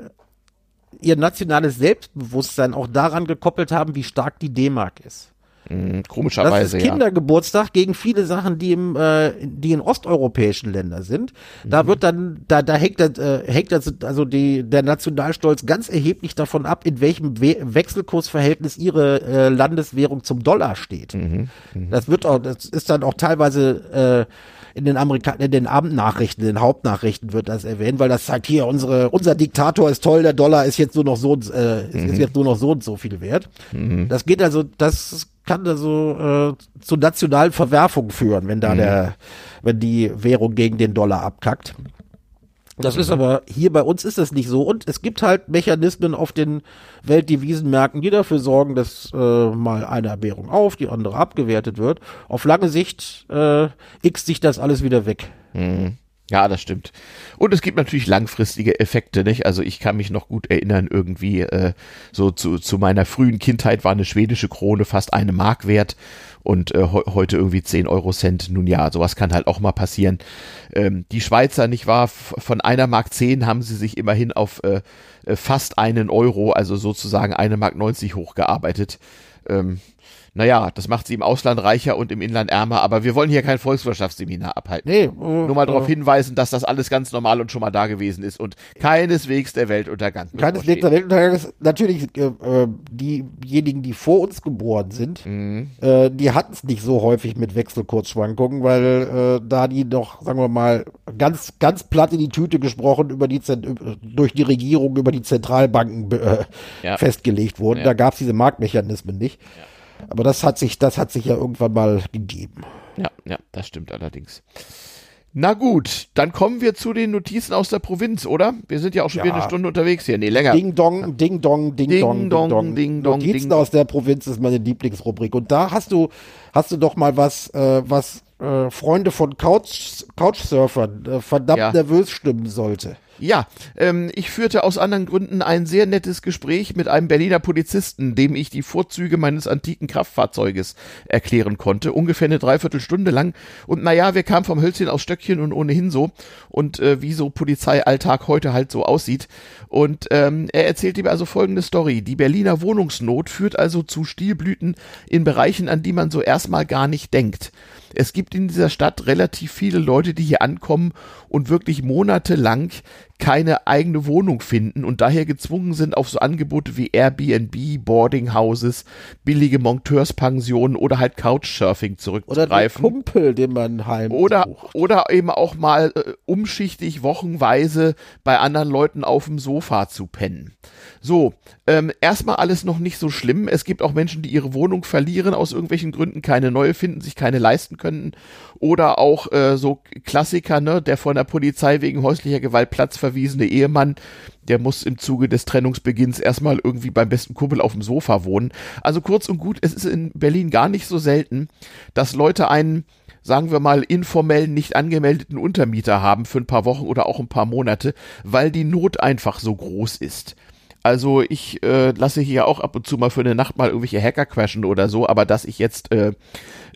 A: ihr nationales Selbstbewusstsein auch daran gekoppelt haben, wie stark die D-Mark ist.
B: Mhm, komischerweise.
A: Das ist Kindergeburtstag ja. gegen viele Sachen, die im, äh, die in osteuropäischen Ländern sind. Da mhm. wird dann, da, da hängt, das, äh, hängt das, also die, der Nationalstolz ganz erheblich davon ab, in welchem We Wechselkursverhältnis ihre äh, Landeswährung zum Dollar steht. Mhm. Mhm. Das wird auch, das ist dann auch teilweise äh, in den Amerikanern, in den Abendnachrichten, in den Hauptnachrichten wird das erwähnt, weil das sagt hier, unsere, unser Diktator ist toll, der Dollar ist jetzt nur noch so, äh, ist, mhm. jetzt nur noch so und so viel wert. Mhm. Das geht also, das kann also äh, zu nationalen Verwerfungen führen, wenn da mhm. der, wenn die Währung gegen den Dollar abkackt. Das ist aber, hier bei uns ist das nicht so. Und es gibt halt Mechanismen auf den Weltdevisenmärkten, die dafür sorgen, dass äh, mal eine Währung auf, die andere abgewertet wird. Auf lange Sicht äh, x sich das alles wieder weg.
B: Mhm. Ja, das stimmt. Und es gibt natürlich langfristige Effekte, nicht? Also ich kann mich noch gut erinnern, irgendwie äh, so zu, zu meiner frühen Kindheit war eine schwedische Krone fast eine Mark wert und äh, heute irgendwie 10 Euro Cent. Nun ja, sowas kann halt auch mal passieren. Ähm, die Schweizer, nicht wahr, von einer Mark 10 haben sie sich immerhin auf äh, äh, fast einen Euro, also sozusagen eine Mark 90 hochgearbeitet. Ähm, Naja, das macht sie im Ausland reicher und im Inland ärmer, aber wir wollen hier kein Volkswirtschaftsseminar abhalten. Nee, äh, Nur mal darauf äh, hinweisen, dass das alles ganz normal und schon mal da gewesen ist und keineswegs der Weltuntergang.
A: Keineswegs der Weltuntergang ist natürlich äh, äh, diejenigen, die vor uns geboren sind, mhm. äh, die hatten es nicht so häufig mit Wechselkursschwankungen, weil äh, da die doch, sagen wir mal, ganz, ganz platt in die Tüte gesprochen über die durch die Regierung über die Zentralbanken äh, ja. festgelegt wurden. Ja. Da gab es diese Marktmechanismen nicht. Ja. Aber das hat sich, das hat sich ja irgendwann mal gegeben.
B: Ja, ja, das stimmt allerdings. Na gut, dann kommen wir zu den Notizen aus der Provinz, oder? Wir sind ja auch schon ja. wieder eine Stunde unterwegs hier. Nee, länger.
A: Ding Dong, Ding Dong, Ding, Ding Dong, Ding Dong. Ding Dong Notizen Ding aus der Provinz ist meine Lieblingsrubrik. Und da hast du, hast du doch mal was, äh, was äh, Freunde von Couch, Couchsurfern äh, verdammt ja. nervös stimmen sollte.
B: Ja, ähm, ich führte aus anderen Gründen ein sehr nettes Gespräch mit einem Berliner Polizisten, dem ich die Vorzüge meines antiken Kraftfahrzeuges erklären konnte, ungefähr eine Dreiviertelstunde lang. Und naja, wir kamen vom Hölzchen aus Stöckchen und ohnehin so. Und äh, wie so Polizeialltag heute halt so aussieht. Und ähm, er erzählte mir also folgende Story. Die Berliner Wohnungsnot führt also zu Stilblüten in Bereichen, an die man so erstmal gar nicht denkt. Es gibt in dieser Stadt relativ viele Leute, die hier ankommen und wirklich monatelang keine eigene Wohnung finden und daher gezwungen sind, auf so Angebote wie Airbnb, Boardinghouses, billige Monteurspensionen oder halt Couchsurfing zurückzugreifen.
A: Oder Kumpel, den man heim
B: oder, oder eben auch mal äh, umschichtig wochenweise bei anderen Leuten auf dem Sofa zu pennen. So, ähm, erstmal alles noch nicht so schlimm. Es gibt auch Menschen, die ihre Wohnung verlieren, aus irgendwelchen Gründen keine neue finden, sich keine leisten können. Oder auch äh, so Klassiker, ne, der von der Polizei wegen häuslicher Gewalt platzverwiesene Ehemann, der muss im Zuge des Trennungsbeginns erstmal irgendwie beim besten Kumpel auf dem Sofa wohnen. Also kurz und gut, es ist in Berlin gar nicht so selten, dass Leute einen sagen wir mal, informell nicht angemeldeten Untermieter haben für ein paar Wochen oder auch ein paar Monate, weil die Not einfach so groß ist. Also ich äh, lasse hier auch ab und zu mal für eine Nacht mal irgendwelche Hacker crashen oder so, aber dass ich jetzt äh,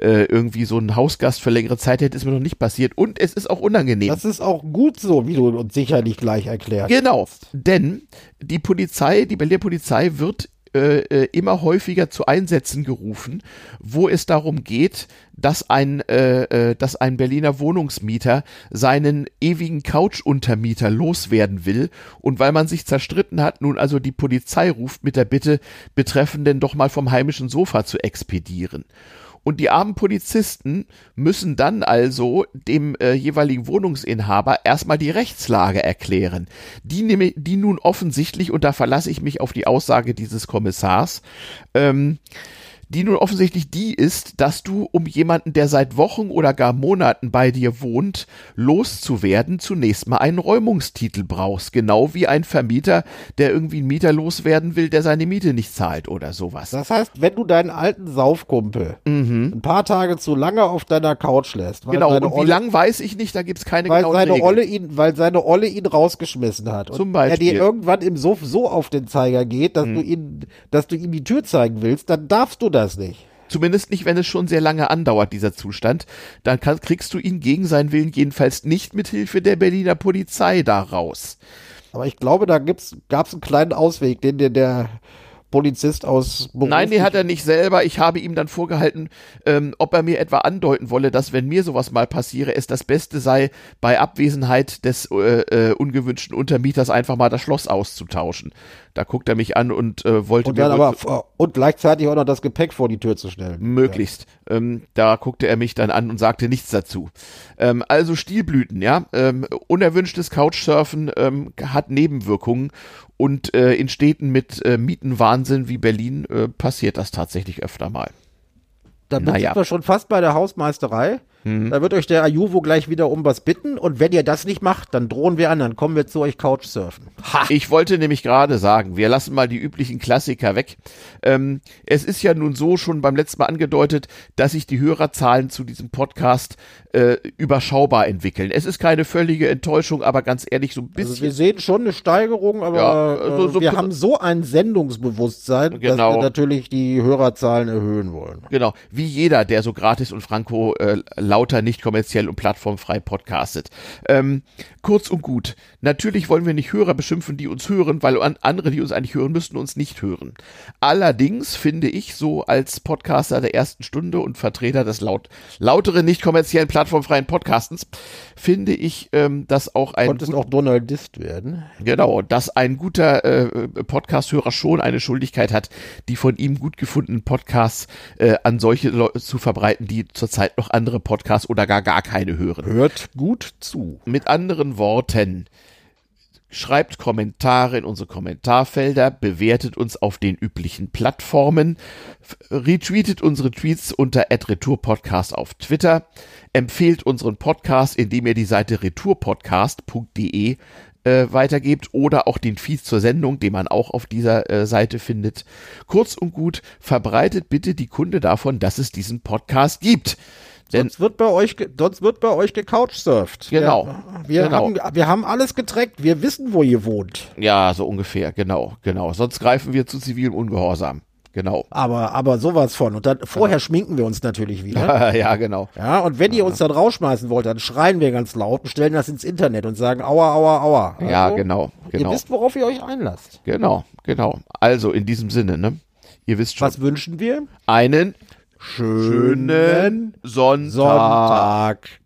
B: äh, irgendwie so einen Hausgast für längere Zeit hätte, ist mir noch nicht passiert. Und es ist auch unangenehm.
A: Das ist auch gut so, wie du uns sicherlich gleich erklärst.
B: Genau, denn die Polizei, die Berliner Polizei wird äh, äh, immer häufiger zu Einsätzen gerufen, wo es darum geht, dass ein, äh, äh, dass ein Berliner Wohnungsmieter seinen ewigen Couchuntermieter loswerden will und weil man sich zerstritten hat, nun also die Polizei ruft mit der Bitte, Betreffenden doch mal vom heimischen Sofa zu expedieren. Und die armen Polizisten müssen dann also dem äh, jeweiligen Wohnungsinhaber erstmal die Rechtslage erklären, die, die nun offensichtlich, und da verlasse ich mich auf die Aussage dieses Kommissars, ähm, die nun offensichtlich die ist, dass du, um jemanden, der seit Wochen oder gar Monaten bei dir wohnt, loszuwerden, zunächst mal einen Räumungstitel brauchst. Genau wie ein Vermieter, der irgendwie einen Mieter loswerden will, der seine Miete nicht zahlt oder sowas.
A: Das heißt, wenn du deinen alten Saufkumpel mhm. ein paar Tage zu lange auf deiner Couch lässt.
B: genau, und wie lang weiß ich nicht, da gibt's keine
A: weil seine Regeln. Olle ihn, Weil seine Olle ihn rausgeschmissen hat. Und
B: Zum Beispiel.
A: er dir irgendwann im Suff so auf den Zeiger geht, dass mhm. du ihn, dass du ihm die Tür zeigen willst, dann darfst du das das nicht.
B: Zumindest nicht, wenn es schon sehr lange andauert, dieser Zustand. Dann kann, kriegst du ihn gegen seinen Willen jedenfalls nicht mit Hilfe der Berliner Polizei da raus.
A: Aber ich glaube, da gab es einen kleinen Ausweg, den dir der Polizist aus
B: Beruf Nein, den hat er nicht selber. Ich habe ihm dann vorgehalten, ähm, ob er mir etwa andeuten wolle, dass wenn mir sowas mal passiere, es das Beste sei, bei Abwesenheit des äh, äh, ungewünschten Untermieters einfach mal das Schloss auszutauschen. Da guckt er mich an und äh, wollte
A: und mir aber und gleichzeitig auch noch das Gepäck vor die Tür zu stellen.
B: Möglichst. Ja. Ähm, da guckte er mich dann an und sagte nichts dazu. Ähm, also Stilblüten, ja. Ähm, unerwünschtes Couchsurfen ähm, hat Nebenwirkungen und äh, in Städten mit äh, Mietenwahnsinn wie Berlin äh, passiert das tatsächlich öfter mal.
A: Dann naja. sind wir schon fast bei der Hausmeisterei. Mhm. Da wird euch der Ajuvo gleich wieder um was bitten und wenn ihr das nicht macht, dann drohen wir an, dann kommen wir zu euch Couchsurfen.
B: Ha. Ich wollte nämlich gerade sagen, wir lassen mal die üblichen Klassiker weg. Ähm, es ist ja nun so schon beim letzten Mal angedeutet, dass sich die Hörerzahlen zu diesem Podcast äh, überschaubar entwickeln. Es ist keine völlige Enttäuschung, aber ganz ehrlich, so ein bisschen. Also
A: wir sehen schon eine Steigerung, aber ja, so, so, wir haben so ein Sendungsbewusstsein, genau. dass wir natürlich die Hörerzahlen erhöhen wollen.
B: Genau, wie jeder, der so gratis und franko äh, lauter nicht kommerziell und plattformfrei podcastet. Ähm, kurz und gut, natürlich wollen wir nicht Hörer beschimpfen, die uns hören, weil andere, die uns eigentlich hören, müssten uns nicht hören. Allerdings finde ich so als Podcaster der ersten Stunde und Vertreter des laut, lauteren, nicht kommerziellen, plattformfreien Podcastens, finde ich, ähm, dass auch ein...
A: Konntest auch Donaldist werden.
B: Genau, dass ein guter äh, Podcast-Hörer schon eine Schuldigkeit hat, die von ihm gut gefundenen Podcasts äh, an solche Leute zu verbreiten, die zurzeit noch andere Podcasts oder gar gar keine hören.
A: Hört gut zu.
B: Mit anderen Worten, schreibt Kommentare in unsere Kommentarfelder, bewertet uns auf den üblichen Plattformen, retweetet unsere Tweets unter @retourpodcast auf Twitter, empfehlt unseren Podcast, indem ihr die Seite retourpodcast.de äh, weitergebt oder auch den Feed zur Sendung, den man auch auf dieser äh, Seite findet. Kurz und gut, verbreitet bitte die Kunde davon, dass es diesen Podcast gibt.
A: Denn sonst wird bei euch, sonst wird bei euch gecouchsurft.
B: Genau.
A: Wir, wir
B: genau.
A: haben, wir haben alles getrackt. Wir wissen, wo ihr wohnt.
B: Ja, so ungefähr. Genau, genau. Sonst greifen wir zu zivilem Ungehorsam. Genau.
A: Aber, aber sowas von. Und dann vorher genau. schminken wir uns natürlich wieder. (laughs)
B: ja, genau.
A: Ja, und wenn ihr uns dann rausschmeißen wollt, dann schreien wir ganz laut und stellen das ins Internet und sagen Aua, Aua, Aua.
B: Also, ja, genau, genau.
A: Ihr wisst, worauf ihr euch einlasst.
B: Genau, genau. Also in diesem Sinne, ne? Ihr wisst schon.
A: Was wünschen wir?
B: Einen schönen Sonntag.
A: Sonntag.